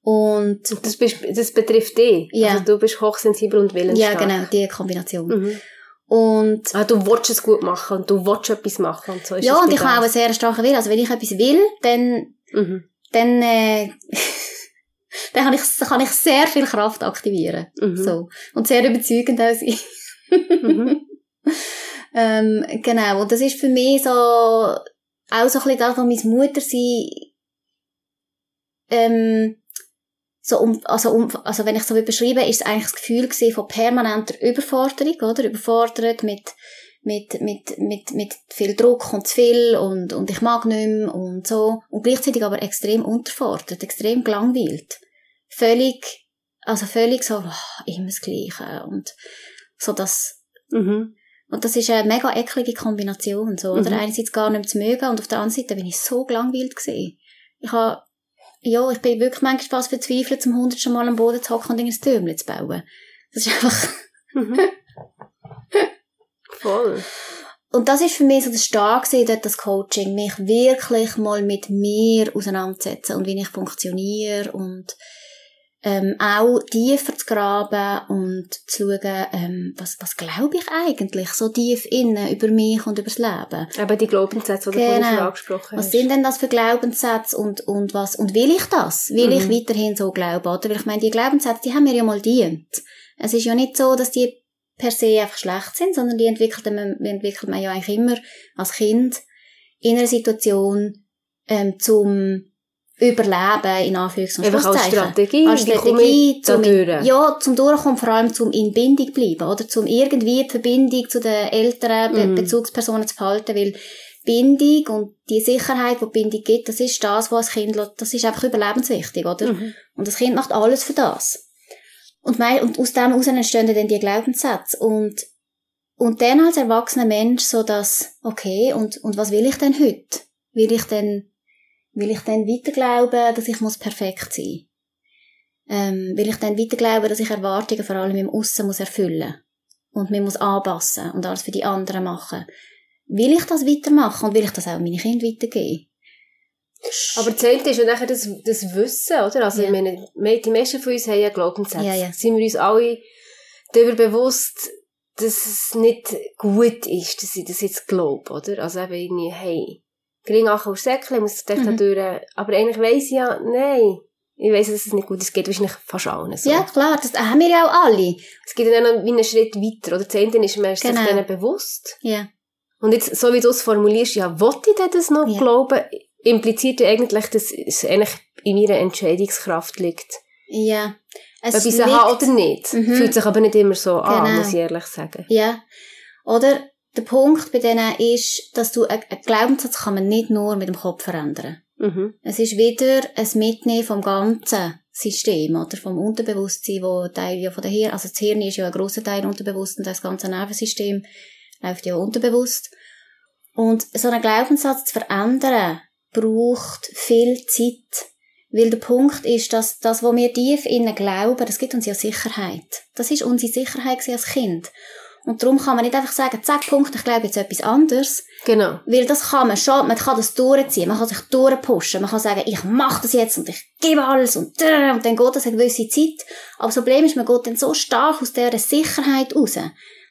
Und das, bist, das betrifft dich. Ja. Also du bist hochsensibel und willensstark. Ja, genau, die Kombination. Mhm. Und ah, du willst es gut machen und du willst etwas machen und so ist Ja, und ich habe auch einen sehr starken Willen. Also wenn ich etwas will, dann, mhm. dann, äh, dann kann ich, kann ich sehr viel Kraft aktivieren. Mhm. So. Und sehr überzeugend auch sein. mhm. ähm, genau. Und das ist für mich so, auch so ein bisschen das, was meine Mutter sie, ähm, so um, also um, also wenn ich so beschreibe, ist es eigentlich das Gefühl von permanenter Überforderung, oder? Überfordert mit, mit, mit, mit, mit viel Druck und zu viel und, und ich mag nicht mehr und so. Und gleichzeitig aber extrem unterfordert, extrem gelangweilt. Völlig, also völlig so, oh, immer das Gleiche und so das, mhm. Und das ist eine mega eklige Kombination, so, oder? Mhm. Einerseits gar nicht zu mögen und auf der anderen Seite bin ich so gelangweilt gewesen. Ich habe ja, ich bin wirklich manchmal fast verzweifelt, zum hundertsten Mal am Boden zu hocken und ein Türmchen zu bauen. Das ist einfach... Mhm. Voll. Und das ist für mich so das Starke dort, das Coaching, mich wirklich mal mit mir auseinandersetzen und wie ich funktioniere und ähm, auch tiefer zu graben und zu schauen, ähm, was, was glaube ich eigentlich so tief innen über mich und über das Leben. Aber die Glaubenssätze, die genau. du vorhin angesprochen hast. Was sind denn das für Glaubenssätze und, und was, und will ich das? Will mhm. ich weiterhin so glauben, oder? Weil ich meine, die Glaubenssätze, die haben mir ja mal dient. Es ist ja nicht so, dass die per se einfach schlecht sind, sondern die entwickelt man, entwickelt man ja eigentlich immer als Kind in einer Situation ähm, zum Überleben, in Anführungs- und Einfach als. Strategie, Als da zum, ja, zum Durchkommen, vor allem zum in Bindung bleiben, oder? Zum irgendwie die Verbindung zu den älteren Be Mhm. Bezugspersonen zu behalten, weil Bindung und die Sicherheit, die die Bindung gibt, das ist das, was ein Kind, das ist einfach überlebenswichtig, oder? Mhm. Und das Kind macht alles für das. Und, mein, und aus dem heraus entstehen dann die Glaubenssätze. Und, und dann als erwachsener Mensch so das, okay, und, und was will ich denn heute? Will ich denn, will ich denn weiter glauben, dass ich muss perfekt sein? Ähm, will ich dann weiter glauben, dass ich Erwartungen vor allem im Aussen muss erfüllen? Und mir muss anpassen und alles für die anderen machen? Will ich das weitermachen und will ich das auch meine Kinder weitergeben? Aber das eine ist ja nachher das, das Wissen, oder? Also, Ja. ich meine, me- die meisten von uns haben ja Glaubenssätze. Ja, ja. Sind wir uns alle darüber bewusst, dass es nicht gut ist, dass ich das jetzt glaube, oder? Also eben irgendwie, hey, gering auf Säckchen, muss ich Mhm. durch. Aber eigentlich weiss ich ja, nein. Ich weiss, dass es nicht gut ist. Es geht wahrscheinlich fast allen so. Ja, klar, das haben wir ja auch alle. Es geht dann noch einen Schritt weiter, oder? Eine ist, man Genau. sich denen bewusst. Ja. Und jetzt, so wie du es formulierst, ja, wollte ich denn das noch Ja. glauben, impliziert ja eigentlich, dass es eigentlich in meiner Entscheidungskraft liegt. Ja. Es Ob ich liegt- habe oder nicht. Mhm. Fühlt sich aber nicht immer so an, Genau. muss ich ehrlich sagen. Ja. Oder der Punkt bei denen ist, dass du, einen Glaubenssatz kann man nicht nur mit dem Kopf verändern. Mhm. Es ist wieder ein Mitnehmen vom ganzen System, oder? Vom Unterbewusstsein, wo Teil ja von der Hirn, also das Hirn ist ja ein grosser Teil unterbewusst und das ganze Nervensystem läuft ja unterbewusst. Und so einen Glaubenssatz zu verändern, braucht viel Zeit. Weil der Punkt ist, dass das, was wir tief innen glauben, das gibt uns ja Sicherheit. Das ist unsere Sicherheit als Kind. Und darum kann man nicht einfach sagen, zack, Punkt, ich glaube jetzt etwas anderes. Genau. Weil das kann man schon, man kann das durchziehen, man kann sich durchpushen, man kann sagen, ich mache das jetzt und ich gebe alles und, und dann geht das eine gewisse Zeit. Aber das Problem ist, man geht dann so stark aus dieser Sicherheit raus,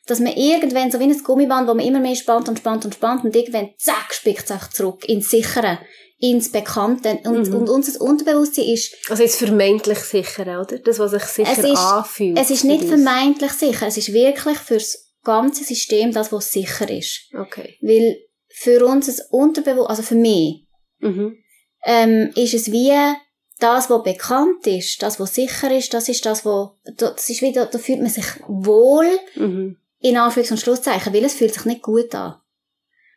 dass man irgendwann, so wie ein Gummiband, wo man immer mehr spannt und spannt und spannt und irgendwann, zack, spickt es einfach zurück ins Sichere, ins Bekannte. Und, Mhm. und unser Unterbewusstsein ist, Also jetzt vermeintlich sicher, oder? Das, was sich sicher Es ist- anfühlt. es ist nicht uns. vermeintlich sicher, es ist wirklich fürs ganze System das, was sicher ist. Okay. Weil für uns das Unterbewusstsein, also für mich, Mhm. ähm, ist es wie das, was bekannt ist, das, was sicher ist, das ist das, wo, das ist wieder, da fühlt man sich wohl, Mhm. in Anführungs- und Schlusszeichen, weil es fühlt sich nicht gut an.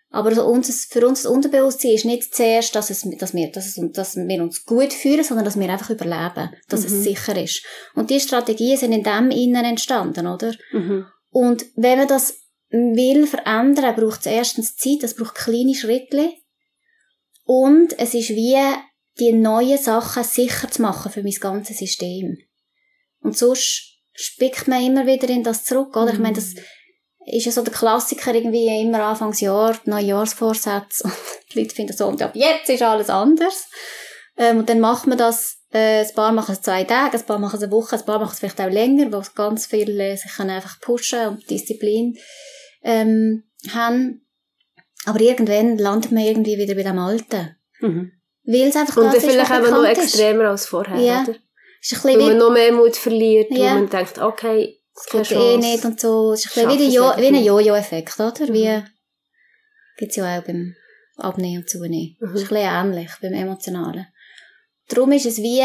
Aber so uns, für uns das Unterbewusstsein ist nicht zuerst, dass, es, dass, wir, dass, es, dass wir uns gut fühlen, sondern dass wir einfach überleben, dass Mhm. es sicher ist. Und die Strategien sind in dem Innen entstanden, oder? Mhm. Und wenn man das will verändern, braucht es erstens Zeit, es braucht kleine Schritte. Und es ist wie, die neuen Sachen sicher zu machen für mein ganzes System. Und sonst spickt man immer wieder in das zurück, oder? Ich meine, das ist ja so der Klassiker irgendwie immer Anfangsjahr, Neujahrsvorsätze. Und die Leute finden so, und ab jetzt ist alles anders. Ähm, und dann macht man das, äh, ein paar machen es zwei Tage, ein paar machen es eine Woche, ein paar machen es vielleicht auch länger, wo ganz viele äh, sich können einfach pushen und Disziplin ähm, haben. Aber irgendwann landet man irgendwie wieder bei dem Alten. Mhm. Weil es einfach Und das ist, vielleicht eben noch bekannt ist. extremer als vorher, Ja. oder? Ist ein Weil bisschen man noch mehr Mut verliert, Ja. weil man denkt, okay, es geht eh nicht und so. Es ist ein bisschen wie, der es jo wie ein. Jojo-Effekt, oder? Mhm. Wie, gibt's ja auch beim Abnehmen und Zunehmen. Mhm. Ist ein bisschen ähnlich beim Emotionalen. Darum ist es wie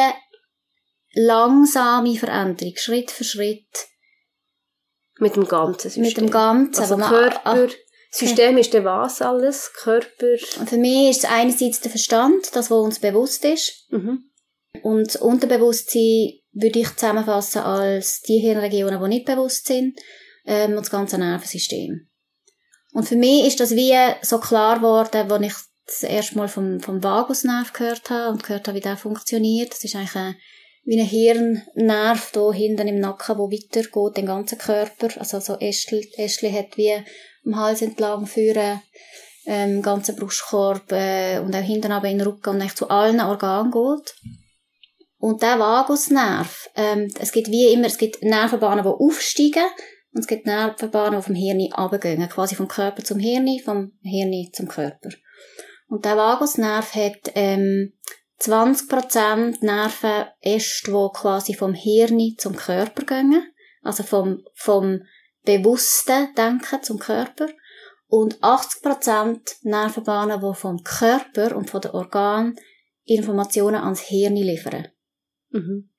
langsame Veränderung, Schritt für Schritt, Mit dem ganzen System. mit dem Ganzen. Also man- Körper, System ist dann was alles? Körper. Für mich ist es einerseits der Verstand, das, was uns bewusst ist. Mhm. Und das Unterbewusstsein würde ich zusammenfassen als die Hirnregionen, die nicht bewusst sind, ähm, und das ganze Nervensystem. Und für mich ist das wie so klar geworden, als ich das erste Mal vom, vom Vagusnerv gehört habe und gehört habe, wie der funktioniert. Das ist eigentlich ein, wie ein Hirnnerv da hinten im Nacken, wo weitergeht, den ganzen Körper. Also so Ästel, hat wie am Hals entlang führen, ähm, ganzen Brustkorb äh, und auch hinten aber in den Rücken und eigentlich zu allen Organen geht. Und der Vagusnerv, ähm, es gibt wie immer, es gibt Nervenbahnen, die aufsteigen und es gibt Nervenbahnen, die vom Hirn runtergehen, quasi vom Körper zum Hirn, vom Hirn zum Körper. Und der Vagusnerv hat ähm, 20% Nervenäste, die quasi vom Hirn zum Körper gehen, also vom, vom bewussten Denken zum Körper und 80% Nervenbahnen, die vom Körper und von den Organen Informationen ans Hirn liefern. Mhm.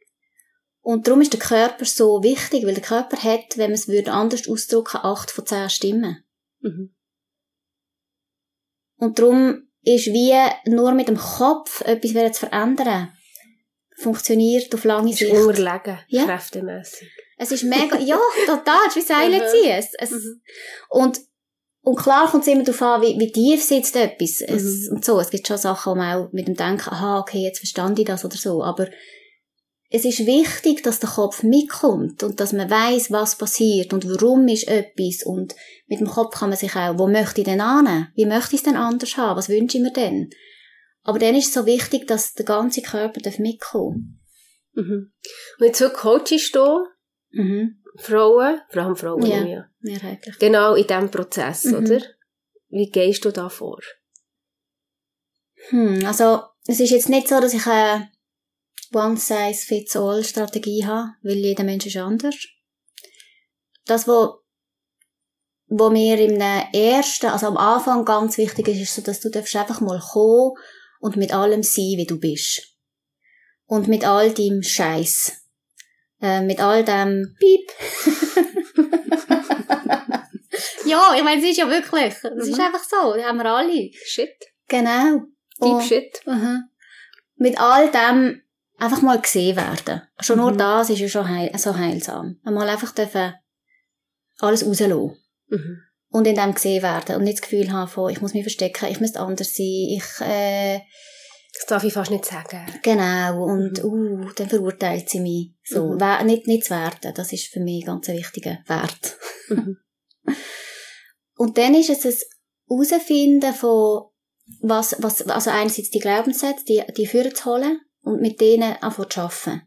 Und darum ist der Körper so wichtig, weil der Körper hat, wenn man es würde anders ausdrücken, acht von zehn Stimmen. Mhm. Und darum ist wie nur mit dem Kopf etwas zu verändern, funktioniert auf lange Ist Sicht. unterlegen, Ja. kräftemässig. Es ist mega, ja, total, es ist wie Seilen Mhm. ziehen. Es, es, Mhm. und, und klar kommt es immer darauf an, wie, wie tief sitzt etwas. Es, Mhm. und so. Es gibt schon Sachen, wo man auch mit dem Denken, aha, okay, jetzt verstand ich das oder so. Aber es ist wichtig, dass der Kopf mitkommt und dass man weiß, was passiert und warum ist etwas. Und mit dem Kopf kann man sich auch, wo möchte ich denn an? Wie möchte ich es denn anders haben? Was wünsche ich mir denn? Aber dann ist es so wichtig, dass der ganze Körper darf mitkommen. Mhm. Und jetzt so coachst du Mhm. Frauen, vor allem Frauen, Ja. ja. Mehrheitlich. Genau in diesem Prozess, Mhm. oder? Wie gehst du da vor? Hm, also, es ist jetzt nicht so, dass ich eine One-Size-Fits-All-Strategie habe, weil jeder Mensch ist anders. Das, wo, wo mir im ersten, also am Anfang ganz wichtig ist, ist so, dass du darfst einfach mal kommen und mit allem sein, wie du bist. Und mit all deinem Scheiß. Äh, mit all dem Piep. ja, ich meine, es ist ja wirklich, es ist Mhm. einfach so, das haben wir alle. Shit. Genau. Deep Und- Shit. Mhm. Mit all dem einfach mal gesehen werden. Schon nur Mhm. das ist ja schon heil, so heilsam. Einmal einfach dürfen alles rauslassen. Mhm. Und in dem gesehen werden. Und nicht das Gefühl haben von, ich muss mich verstecken, ich müsste anders sein, ich, äh, Das darf ich fast nicht sagen. genau. Und, Mhm. uh, dann verurteilt sie mich. So. Mhm. Nicht, nicht zu werden. Das ist für mich ganz ein wichtiger Wert. Mhm. Und dann ist es das Herausfinden von, was, was, also einerseits die Glaubenssätze, die, die führen zu holen und mit denen anfangen zu arbeiten.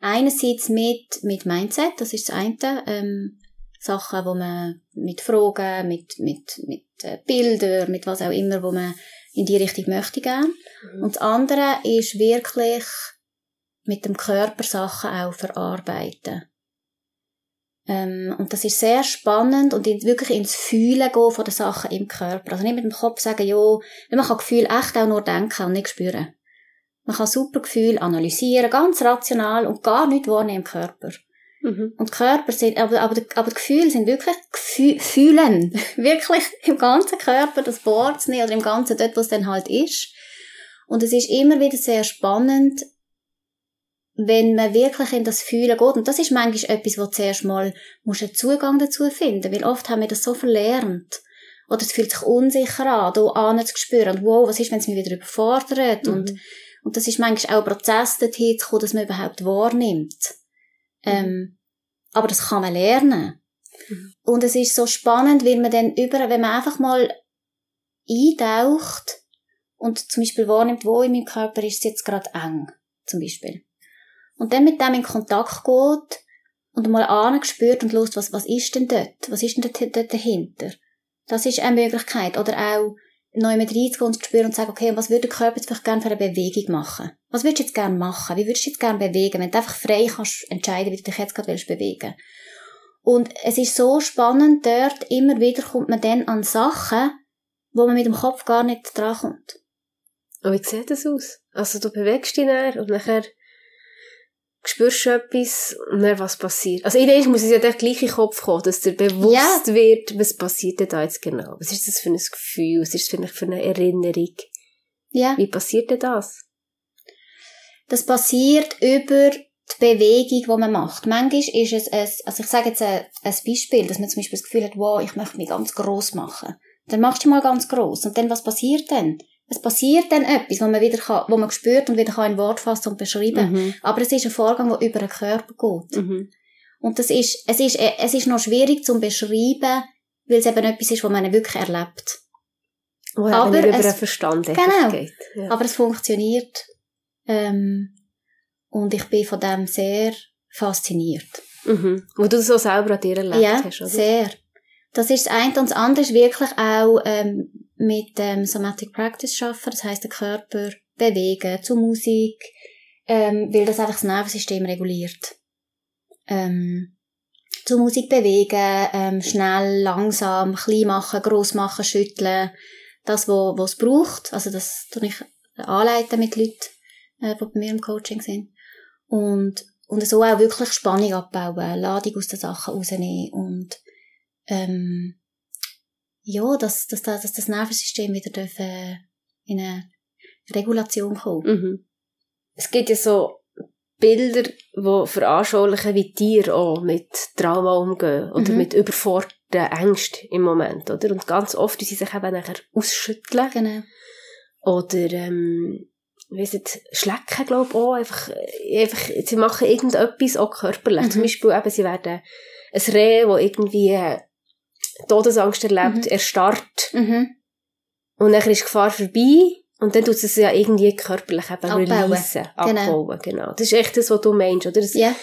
Einerseits mit, mit Mindset, das ist das eine, ähm, Sachen, wo man mit Fragen, mit, mit, mit äh, Bildern, mit was auch immer, wo man in die Richtung möchte gehen. Mhm. Und das andere ist wirklich mit dem Körper Sachen auch verarbeiten. Ähm, und das ist sehr spannend und in, wirklich ins Fühlen gehen von den Sachen im Körper. Also nicht mit dem Kopf sagen, ja, weil man kann Gefühl echt auch nur denken und nicht spüren. Man kann super Gefühl analysieren, ganz rational und gar nicht wahrnehmen im Körper. Mhm. Und Körper sind, aber, aber, aber die Gefühle sind wirklich Gefühl, fühlen. wirklich im ganzen Körper, das bohrt nicht, oder im ganzen dort, wo es dann halt ist. Und es ist immer wieder sehr spannend, wenn man wirklich in das Fühlen geht. Und das ist manchmal etwas, wo zuerst mal musst einen Zugang dazu finden, weil oft haben wir das so verlernt. Oder es fühlt sich unsicher an, da an zu spüren. Und wow, was ist, wenn es mich wieder überfordert? Mhm. Und, und das ist manchmal auch ein Prozess dorthin zu kommen, dass man überhaupt wahrnimmt. Ähm, aber das kann man lernen. Mhm. Und es ist so spannend, weil man dann über, wenn man einfach mal eintaucht und zum Beispiel wahrnimmt, wo in meinem Körper ist es jetzt gerade eng, zum Beispiel. Und dann mit dem in Kontakt geht und mal angespürt und lust, was, was ist denn dort? Was ist denn dort, dort dahinter? Das ist eine Möglichkeit. Oder auch neu mit reinzugehen und zu sagen, okay, was würde der Körper jetzt vielleicht gerne für eine Bewegung machen? Was würdest du jetzt gerne machen? Wie würdest du jetzt gerne bewegen? Wenn du einfach frei kannst entscheiden, wie du dich jetzt gerade willst bewegen. Und es ist so spannend dort, immer wieder kommt man dann an Sachen, wo man mit dem Kopf gar nicht drankommt. Und wie sieht das aus? Also du bewegst dich dann und nachher spürst du etwas und dann was passiert. Also ideell muss es ja der gleiche Kopf kommen, dass dir bewusst wird, was passiert denn da jetzt genau? Was ist das für ein Gefühl? Was ist das für eine, für eine Erinnerung? Ja. Wie passiert denn das? Das passiert über die Bewegung, die man macht. Manchmal ist es ein, also ich sage jetzt ein, ein Beispiel, dass man zum Beispiel das Gefühl hat, wow, ich möchte mich ganz gross machen. Dann machst du mal ganz gross. Und dann, was passiert denn? Es passiert dann etwas, wo man wieder kann, wo man spürt und wieder kann in Wort fassen und beschreiben. Mhm. Aber es ist ein Vorgang, der über den Körper geht. Mhm. Und das ist, es ist, es ist noch schwierig zu beschreiben, weil es eben etwas ist, was man wirklich erlebt. Ja, Aber er über es- den Verstand Genau. geht. Ja. Aber es funktioniert. Ähm, und ich bin von dem sehr fasziniert. Mhm. Wo du das auch selber an dir erlebt ja, hast, oder? sehr. Das ist das eine. Und das andere ist wirklich auch ähm, mit ähm, Somatic Practice schaffen. Das heißt den Körper bewegen, zu Musik, ähm, weil das einfach das Nervensystem reguliert. Ähm, zur Musik bewegen, ähm, schnell, langsam, klein machen, gross machen, schütteln. Das, wo, was es braucht. Also das tue ich anleiten mit Leuten, äh, die bei mir im Coaching sind. Und, und so auch wirklich Spannung abbauen, Ladung aus den Sachen rausnehmen und, ähm, ja, dass, dass, dass, das Nervensystem wieder darf, äh, in eine Regulation kommen. Mhm. Es gibt ja so Bilder, die veranschaulichen, wie Tiere auch mit Trauma umgehen oder Mhm. mit überforderten Ängsten im Moment, oder? Und ganz oft, wie sie sich eben nachher ausschütteln Genau. oder, ähm, weiss nicht, schlecken, glaube ich, auch. Einfach, einfach, sie machen irgendetwas auch körperlich. Mhm. Zum Beispiel eben, sie werden ein Reh, das irgendwie äh, Todesangst erlebt, Mhm. erstarrt Mhm. und dann ist die Gefahr vorbei und dann tut es ja irgendwie körperlich eben Abbauen. releasen, Genau. abbauen, genau. Das ist echt das, was du meinst, oder? Das, Ja.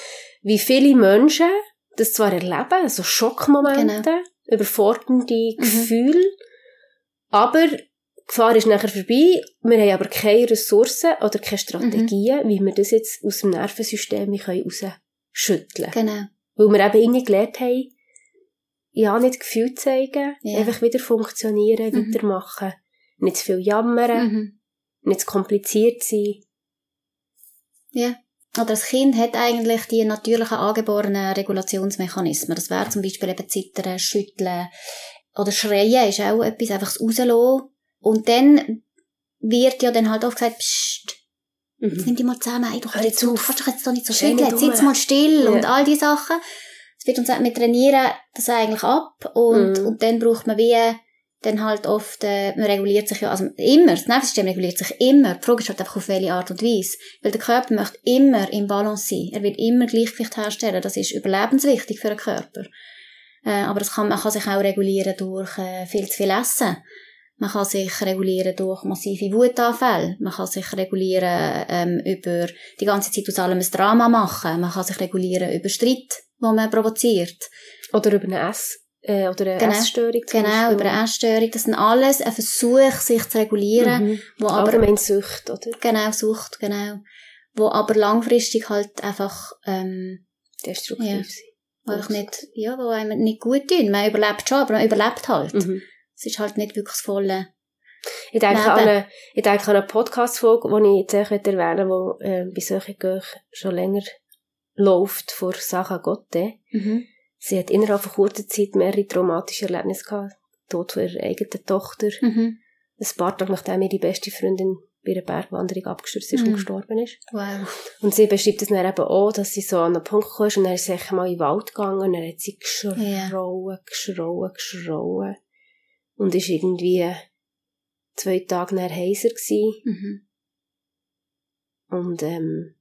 Wie viele Menschen das zwar erleben, so Schockmomente, Genau. überfordernde Mhm. Gefühle, aber die Gefahr ist nachher vorbei, wir haben aber keine Ressourcen oder keine Strategien, Mhm. wie wir das jetzt aus dem Nervensystem rausschütteln können. Genau. Weil wir eben irgendwie gelernt haben, ja, nicht Gefühl zeigen, Ja. einfach wieder funktionieren, Mhm. weitermachen. Nicht zu viel jammern, Mhm. nicht zu kompliziert sein. Ja. Oder das Kind hat eigentlich die natürlichen angeborenen Regulationsmechanismen. Das wäre zum Beispiel eben Zittern, Schütteln oder Schreien ist auch etwas, einfach das Rauslassen. Und dann wird ja dann halt oft gesagt, Psst, jetzt nimm dich mal zusammen, ey, du kannst, jetzt auf. kannst jetzt doch nicht so schütteln, sitz mal still Ja. und all die Sachen. Es wird uns mit Trainieren das eigentlich ab und, Mhm. und dann braucht man wie dann halt oft, äh, man reguliert sich ja, also immer, das Nervensystem reguliert sich immer. Die Frage ist halt einfach auf welche Art und Weise. Weil der Körper möchte immer im Balance sein. Er will immer Gleichgewicht herstellen. Das ist überlebenswichtig für den Körper. Äh, aber das kann, man kann sich auch regulieren durch äh, viel zu viel Essen. Man kann sich regulieren durch massive Wutanfälle. Man kann sich regulieren ähm, über die ganze Zeit aus allem ein Drama machen. Man kann sich regulieren über Streit, wo man provoziert. Oder über eine Ess, äh, oder eine Genau. Essstörung. zum Genau, Beispiel. über eine Essstörung. Das sind alles ein Versuch, sich zu regulieren, Mhm. wo aber Allgemein Sucht, oder? genau Sucht, genau, wo aber langfristig halt einfach ähm, Destruktiv Ja. sein. wo einfach nicht, ja, wo einem nicht gut tun. Man überlebt schon, aber man überlebt halt. Mhm. Es ist halt nicht wirklich das volle. Ich denke, Leben. an eine, ich denke an eine Podcast-Folge, die ich jetzt echt erwähnen möchte, die äh, bei solchen Gehen schon länger läuft, vor Sacha Gotte. Mhm. Sie hat innerhalb von kurzer Zeit mehrere traumatische Erlebnisse gehabt. Tod von ihrer eigenen Tochter. Mhm. Ein paar Tage nachdem ihre beste Freundin bei einer Bergwanderung abgestürzt ist Mhm. und gestorben ist. Wow. Und sie beschreibt es dann eben auch, dass sie so an einen Punkt kam und dann ist sie echt mal in den Wald gegangen und dann hat sie geschrauen, geschrauen, geschrauen. Und ist irgendwie zwei Tage nach heiser gewesen. Mhm. Und, ähm,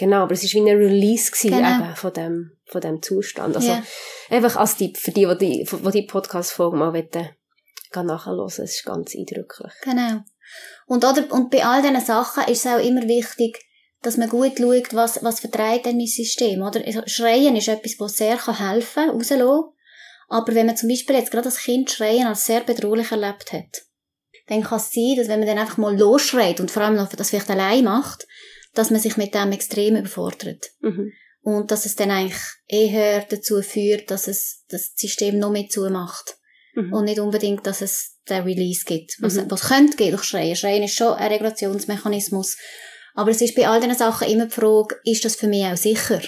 genau, aber es war wie ein Release gewesen, Genau. eben von dem, von dem Zustand. Also, Ja. einfach als Tipp für die, die die, die, Podcast-Folge mal wollen, gehen nachhören. Es ist ganz eindrücklich. Genau. Und, oder, und bei all diesen Sachen ist es auch immer wichtig, dass man gut schaut, was, was vertreibt denn mein System, oder? Also Schreien ist etwas, was sehr kann helfen kann, rauslassen. Aber wenn man zum Beispiel jetzt gerade das Kind Schreien als sehr bedrohlich erlebt hat, dann kann es sein, dass wenn man dann einfach mal losschreit und vor allem noch das vielleicht allein macht, dass man sich mit dem extrem überfordert. Mhm. Und dass es dann eigentlich eher dazu führt, dass es das System noch mehr zumacht. Mhm. Und nicht unbedingt, dass es den Release gibt. Was, Mhm. was könnte gehen durch Schreien. Schreien ist schon ein Regulationsmechanismus. Aber es ist bei all diesen Sachen immer die Frage, ist das für mich auch sicher?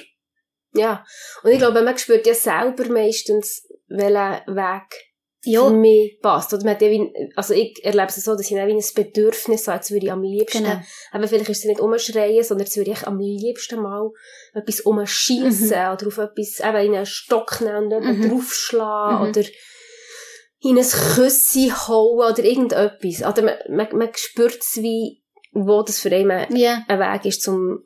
Ja. Und ich glaube, man spürt ja selber meistens, welcher Weg für Ja, mich passt. Oder man hat ja wie, also ich erlebe es so, dass ich dann wie ein Bedürfnis habe, jetzt würde ich am liebsten, genau. aber vielleicht ist es nicht umschreien, sondern jetzt würde ich am liebsten mal etwas umschiessen oder auf etwas, eben in einen Stock nehmen und Mhm. draufschlagen Mhm. oder in ein Küssi hauen oder irgendetwas. Oder man, man, man spürt es wie, wo das für einen Ja, ein Weg ist, zum,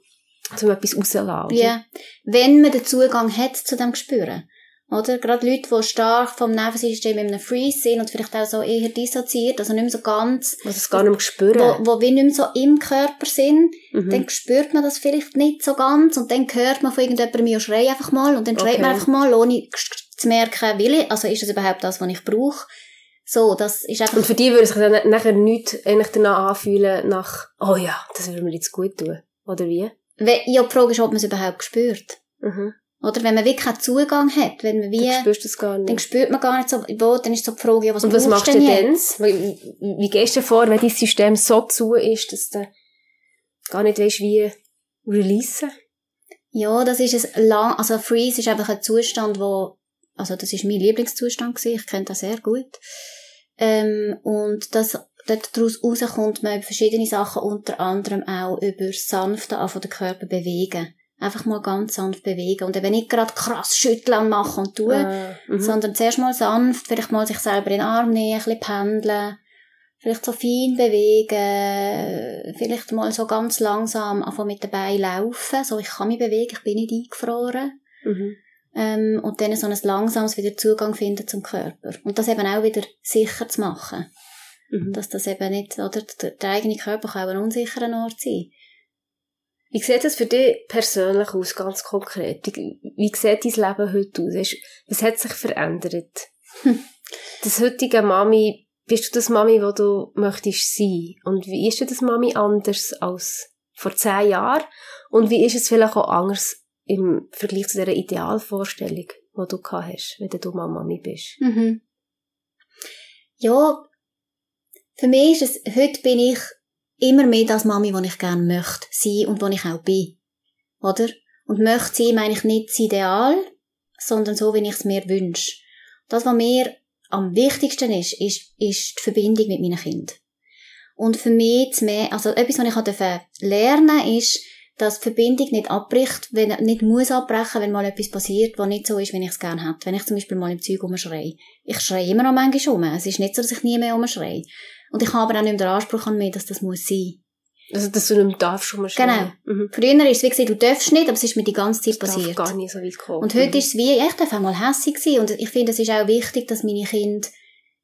zum etwas rauszulassen. ja. Wenn man den Zugang hat zu dem Gespüren. Oder? Gerade Leute, die stark vom Nervensystem in einem Freeze sind und vielleicht auch so eher dissoziiert, also nicht mehr so ganz, Was es gar nicht mehr spüren. wo, wo wie nicht mehr so im Körper sind, mhm. dann spürt man das vielleicht nicht so ganz und dann hört man von irgendjemandem, schrei einfach mal und dann schreit Okay. man einfach mal, ohne zu merken, will ich, also ist das überhaupt das, was ich brauche? So, das ist einfach, Und für die würde sich dann nachher nichts eigentlich danach anfühlen, nach, oh ja, das würde mir jetzt gut tun. Oder wie? Ja, die Frage ist, ob man es überhaupt spürt. Mhm. Oder? Wenn man wirklich keinen Zugang hat, wenn man wie, Dann spürst du es gar nicht. dann spürt man gar nicht so, wo, dann ist so die Frage, ja, was Und was machst du denn jetzt? Wie, wie gehst du vor, wenn dein System so zu ist, dass du gar nicht weißt, wie releasen? Ja, das ist ein lang, also Freeze ist einfach ein Zustand, wo, also das ist mein Lieblingszustand gewesen, ich kenne das sehr gut. Ähm, und das, dort daraus rauskommt man über verschiedene Sachen, unter anderem auch über das sanfte an von den Körper bewegen. Einfach mal ganz sanft bewegen und eben nicht gerade krass schütteln und machen und tun, Ah, mhm. sondern zuerst mal sanft, vielleicht mal sich selber in den Arm nehmen, ein bisschen pendeln, vielleicht so fein bewegen, vielleicht mal so ganz langsam einfach mit dabei laufen, so ich kann mich bewegen, ich bin nicht eingefroren. Mhm. Ähm, und dann so ein langsames wieder Zugang finden zum Körper. Und das eben auch wieder sicher zu machen. Mhm. Dass das eben nicht, oder, der, der eigene Körper kann auch ein unsicherer Ort sein. Wie sieht das für dich persönlich aus, ganz konkret? Wie, sieht dein Leben heute aus? Was hat sich verändert? Hm. Das heutige Mami, bist du das Mami, wo du möchtest sein? Und wie ist das Mami anders als vor zehn Jahren? Und wie ist es vielleicht auch anders im Vergleich zu dieser Idealvorstellung, die du gehabt hast, wenn du mal Mami bist? Mhm. Ja, für mich ist es, heute bin ich immer mehr das Mami, die ich gerne möchte sein und wo ich auch bin. Oder? Und möchte sein, meine ich nicht das Ideal, sondern so, wie ich es mir wünsche. Das, was mir am wichtigsten ist, ist, ist die Verbindung mit meinen Kindern. Und für mich mehr, also etwas, was ich durfte lernen ist, dass die Verbindung nicht abbricht, wenn, nicht muss abbrechen, wenn mal etwas passiert, was nicht so ist, wie ich es gerne hätte. Wenn ich zum Beispiel mal im Zeug rumschreie. Ich schreie immer noch manchmal um. Es ist nicht so, dass ich nie mehr umschreie. Und ich habe aber auch nicht mehr den Anspruch an mich, dass das muss sein. Also, dass du nicht mehr darfst, schon mal schreien. Mhm. Früher ist es wie gesagt, du darfst nicht, aber es ist mir die ganze Zeit Das darf passiert. gar nicht so weit kommen. Und heute Mhm. ist es wie, ich darf auch mal hässig sein. Und ich finde, es ist auch wichtig, dass meine Kinder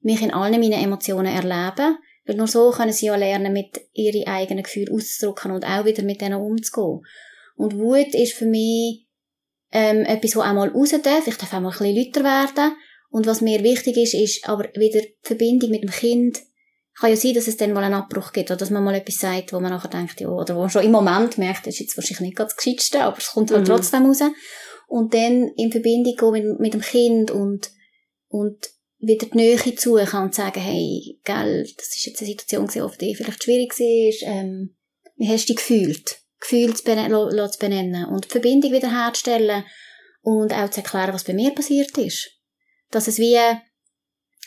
mich in allen meinen Emotionen erleben. Weil nur so können sie ja lernen, mit ihren eigenen Gefühlen auszudrücken und auch wieder mit denen umzugehen. Und Wut ist für mich ähm, etwas, was auch mal raus darf. Ich darf auch mal ein bisschen lauter werden. Und was mir wichtig ist, ist aber wieder die Verbindung mit dem Kind. Kann ja sein, dass es dann mal einen Abbruch gibt oder dass man mal etwas sagt, wo man nachher denkt, ja, oder wo man schon im Moment merkt, das ist jetzt wahrscheinlich nicht ganz das Gescheitste, aber es kommt halt Mhm. trotzdem raus. Und dann in Verbindung gehen mit, mit dem Kind und, und wieder die Nähe suchen und sagen, hey, gell, das ist jetzt eine Situation gewesen, die vielleicht schwierig war, ähm, wie hast du dich gefühlt? Gefühl zu, bene lo- lo- zu benennen und die Verbindung wieder herzustellen und auch zu erklären, was bei mir passiert ist. Dass es wie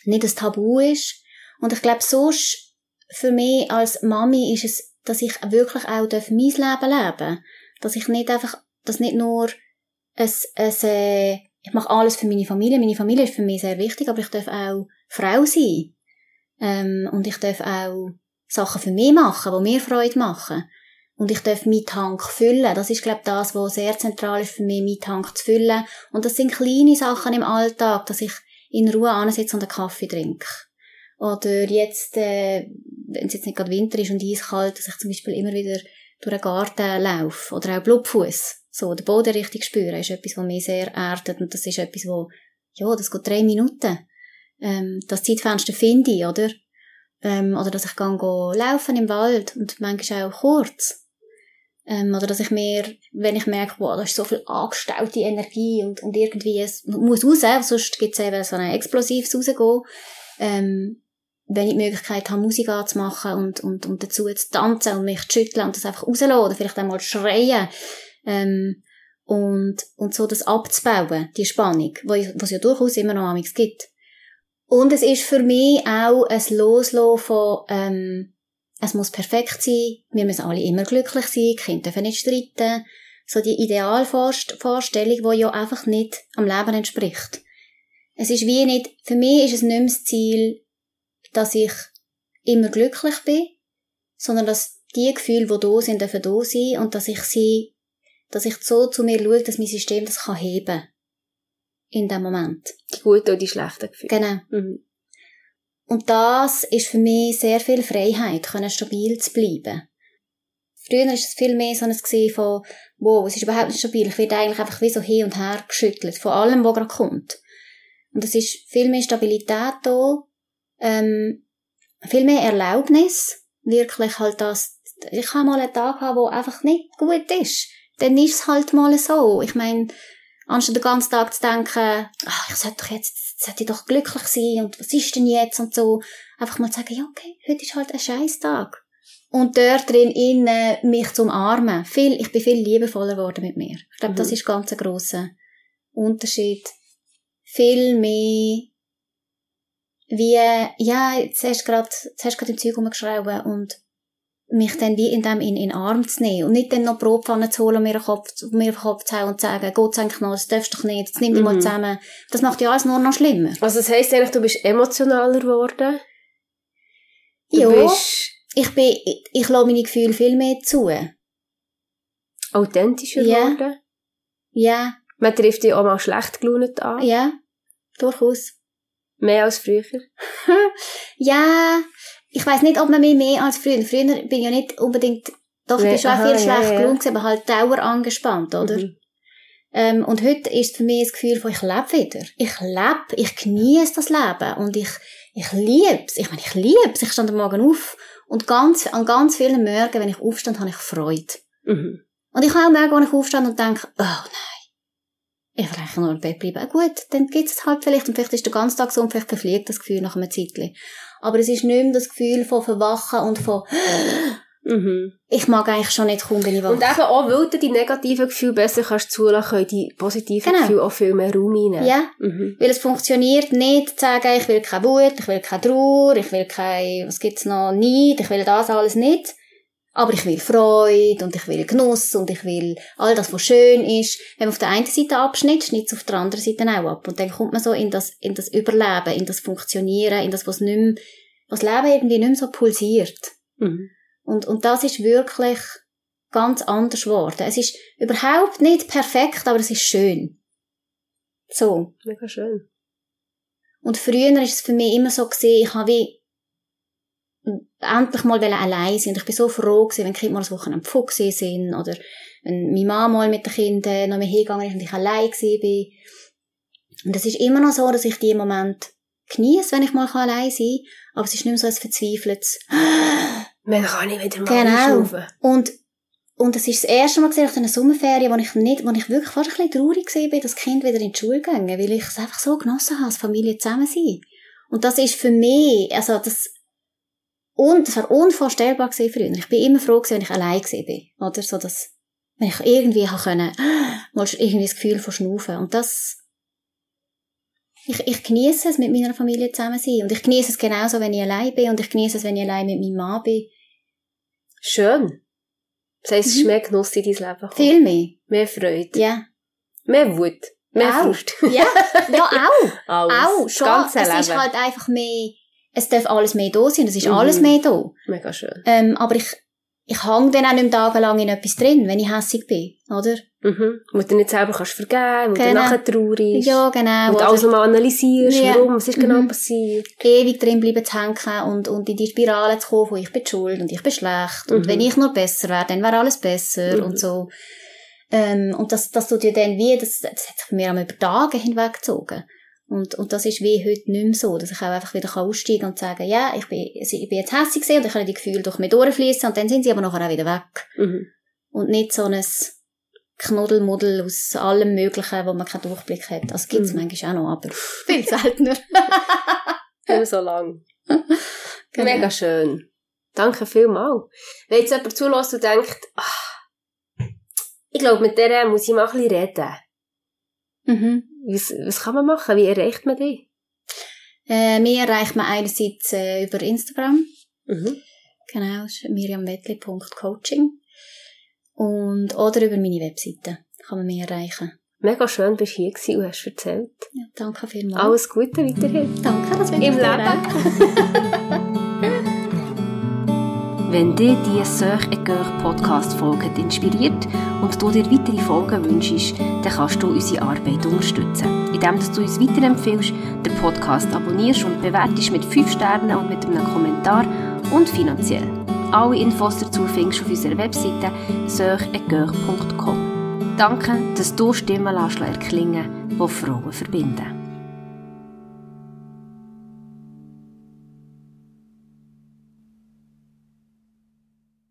nicht ein Tabu ist. Und ich glaube, sonst, für mich als Mami ist es, dass ich wirklich auch darf mein Leben leben Dass ich nicht einfach, dass nicht nur ein, ein, äh, ich mache alles für meine Familie. Meine Familie ist für mich sehr wichtig, aber ich darf auch Frau sein. Ähm, und ich darf auch Sachen für mich machen, die mir Freude machen. Und ich darf meinen Tank füllen. Das ist, glaube ich, das, was sehr zentral ist für mich, meinen Tank zu füllen. Und das sind kleine Sachen im Alltag, dass ich in Ruhe ansitze und einen Kaffee trinke. Oder jetzt, äh, wenn es jetzt nicht gerade Winter ist und eiskalt, dass ich zum Beispiel immer wieder durch den Garten laufe. Oder auch Blutfuß. So, den Boden richtig spüren, ist etwas, was mich sehr erdet. Und das ist etwas, wo, ja, das geht drei Minuten. Ähm, das Zeitfenster finde ich, oder? Ähm, oder dass ich gehe, gehe laufen im Wald und manchmal auch kurz. Ähm, oder dass ich mir, wenn ich merke, wow, da ist so viel angestaute Energie und, und irgendwie, es muss raus, sonst gibt es eben so ein explosives Rausgehen. Ähm, wenn ich die Möglichkeit habe, Musik anzumachen und, und, und dazu zu tanzen und mich zu schütteln und das einfach rauslassen oder vielleicht einmal schreien, ähm, und, und so das abzubauen, die Spannung, wo was ja durchaus immer noch amigs gibt. Und es ist für mich auch ein Loslassen von, ähm, es muss perfekt sein, wir müssen alle immer glücklich sein, die Kinder dürfen nicht streiten. So die Idealvorstellung, die ja einfach nicht am Leben entspricht. Es ist wie nicht, für mich ist es nicht mehr das Ziel, dass ich immer glücklich bin, sondern dass die Gefühle, die da sind, dürfen da sein und dass ich sie, dass ich so zu mir schaue, dass mein System das kann heben. In dem Moment. Die guten und die schlechten Gefühle. Genau. Mhm. Und das ist für mich sehr viel Freiheit, können stabil zu bleiben. Früher war es viel mehr so ein Gesehen von, wow, es ist überhaupt nicht stabil. Ich werde eigentlich einfach wie so hin und her geschüttelt, von allem, was gerade kommt. Und es ist viel mehr Stabilität da, ähm, viel mehr Erlaubnis, wirklich halt das, ich habe mal einen Tag haben, wo einfach nicht gut ist. Dann ist es halt mal so. Ich meine, Anstatt den ganzen Tag zu denken, ach, ich sollte doch jetzt, sollte ich doch glücklich sein und was ist denn jetzt und so. Einfach mal zu sagen, ja, okay, heute ist halt ein Scheißtag. Und dort drin innen mich zu umarmen. Viel, ich bin viel liebevoller geworden mit mir. Ich glaube, Mhm. das ist ganz ein grosser Unterschied. Viel mehr wie, ja, jetzt hast du gerade, jetzt hast du gerade im Zeug rumgeschrauben und mich dann wie in dem in, in den Arm zu nehmen und nicht dann noch Brotpfanne zu holen und mir den Kopf, mir den Kopf zu hauen und zu sagen, Gott sei Dank noch, das darfst du doch nicht, jetzt nimm dich mal Mhm. zusammen. Das macht ja alles nur noch schlimmer. Also das heisst eigentlich, du bist emotionaler geworden. Du Ja, bist ich bin, ich, ich lasse meine Gefühle viel mehr zu. authentischer Ja. geworden. Ja, Man trifft dich auch mal schlecht gelaunt an. ja, durchaus. Mehr als früher. Ja, ich weiß nicht, ob man mehr mehr als früher. Früher bin ich ja nicht unbedingt, doch, ich Nee, bin schon aha, viel ja, schlecht ja. gelaunt, gewesen, aber halt dauer angespannt, oder? Mhm. Ähm, und heute ist für mich das Gefühl von, ich lebe wieder. Ich lebe, ich genieße das Leben und ich, ich liebe es. Ich meine, ich liebe es. Ich stand am Morgen auf und ganz, an ganz vielen Morgen, wenn ich aufstand, habe ich Freude. Mhm. Und ich habe auch Morgen, wo ich aufstand und denke, oh nein, ich will eigentlich nur im Bett bleiben. Ah, Gut, dann gibt es halt vielleicht, und vielleicht ist der ganze Tag so, und vielleicht verfliegt das Gefühl nach einem Zeitchen. Aber es ist nicht mehr das Gefühl von Verwachen und von, Mhm. ich mag eigentlich schon nicht kaum, wenn ich wach. Und eben auch, weil du die negativen Gefühle besser kannst zulassen, können die positiven Genau. Gefühle auch viel mehr Raum reinnehmen. Ja, Mhm. weil es funktioniert nicht zu sagen, ich will keine Wut, ich will keine Trauer, ich will kein, was gibt's noch, Neid, ich will das alles nicht. Aber ich will Freude und ich will Genuss und ich will all das, was schön ist. Wenn man auf der einen Seite abschnitt, schnitzt es auf der anderen Seite auch ab. Und dann kommt man so in das, in das Überleben, in das Funktionieren, in das, was nicht mehr, was Leben irgendwie nicht mehr so pulsiert. Mhm. Und, und das ist wirklich ganz anders geworden. Es ist überhaupt nicht perfekt, aber es ist schön. So. Mega schön. Und früher ist es für mich immer so gesehen, ich habe wie endlich mal allein sein. Und ich bin so froh gewesen, wenn die Kinder mal ein Wochenende Pfuck sind oder wenn meine Mama mal mit den Kindern noch mehr hingegangen ist und ich allein gewesen bin. Und es ist immer noch so, dass ich die Moment genieße, wenn ich mal allein sein kann. Aber es ist nicht mehr so ein verzweifeltes Man kann nicht wieder mal Genau. einschnaufen. Und, und das ist das erste Mal nach einer Sommerferien, wo ich nicht, wo ich wirklich fast ein bisschen traurig bin, dass Kinder wieder in die Schule gehen, weil ich es einfach so genossen habe, als Familie zusammen sein. Und das ist für mich, also das, und, das war unvorstellbar gewesen früher. Ich bin immer froh gewesen, wenn ich allein gewesen bin. Oder so, dass, wenn ich irgendwie habe können, mal irgendwie das Gefühl von Schnaufen. Und das, ich, ich genieße es, mit meiner Familie zusammen sein. Und ich genieße es genauso, wenn ich allein bin. Und ich genieße es, wenn ich allein mit meinem Mann bin. Schön. Das heisst, es ist Mhm. mehr Genuss in dein Leben gekommen. Viel mehr. Mehr Freude. Ja. Mehr Wut. Mehr Auch. Frust. Ja, ja, auch. Alles. auch, schon. Ganze es ist halt einfach mehr, es darf alles mehr da sein, es ist Mhm. alles mehr da. Mega schön. Ähm, aber ich, ich hang dann auch nicht tagelang in etwas drin, wenn ich hässig bin, oder? Mhm. Wo du nicht selber kannst vergeben, du Genau. nachher traurig. Ja, genau. Wo du oder alles nochmal analysierst, Ja. warum, was ist genau Mhm. passiert. ewig drin bleiben zu hängen und, und in die Spirale zu kommen, wo ich bin schuld und ich bin schlecht und Mhm. wenn ich nur besser wäre, dann wäre alles besser Mhm. und so. Ähm, und das, das tut ja dann wie, das, das hat sich mir über Tage hinweggezogen. Und, und das ist wie heute nicht mehr so, dass ich auch einfach wieder aussteigen kann und sagen, ja, ich bin, ich bin jetzt hässlich gewesen und ich kann die Gefühle durch mich durchfließen und dann sind sie aber nachher auch wieder weg. Mhm. Und nicht so ein Knuddelmuddel aus allem Möglichen, wo man keinen Durchblick hat. Das gibt's Mhm. manchmal auch noch, aber viel seltener. Immer so lang. Genau. Mega schön. Danke vielmals. Wenn jetzt jemand zulässt und denkt, ah, ich glaube, mit der muss ich mal ein bisschen reden. Mhm. Was, was kann man machen? Wie erreicht man die? Äh, mir erreicht man einerseits äh, über Instagram. Mhm. Genau, miriamwettli.coaching. Und, oder über meine Webseite kann man mich erreichen. Mega schön, bist du hier gewesen und hast erzählt. Ja, danke vielmals. Alles Gute weiterhin. Danke, das wünsche Im Leben. Wenn dich die Sœur et Cœur Podcast-Folge inspiriert und du dir weitere Folgen wünschst, dann kannst du unsere Arbeit unterstützen, indem du uns weiterempfiehlst, den Podcast abonnierst und bewertest mit 5 Sternen und mit einem Kommentar und finanziell. Alle Infos dazu findest du auf unserer Webseite sœuretcoeur.com. Danke, dass du Stimmen lässt erklingen, die Frauen verbinden.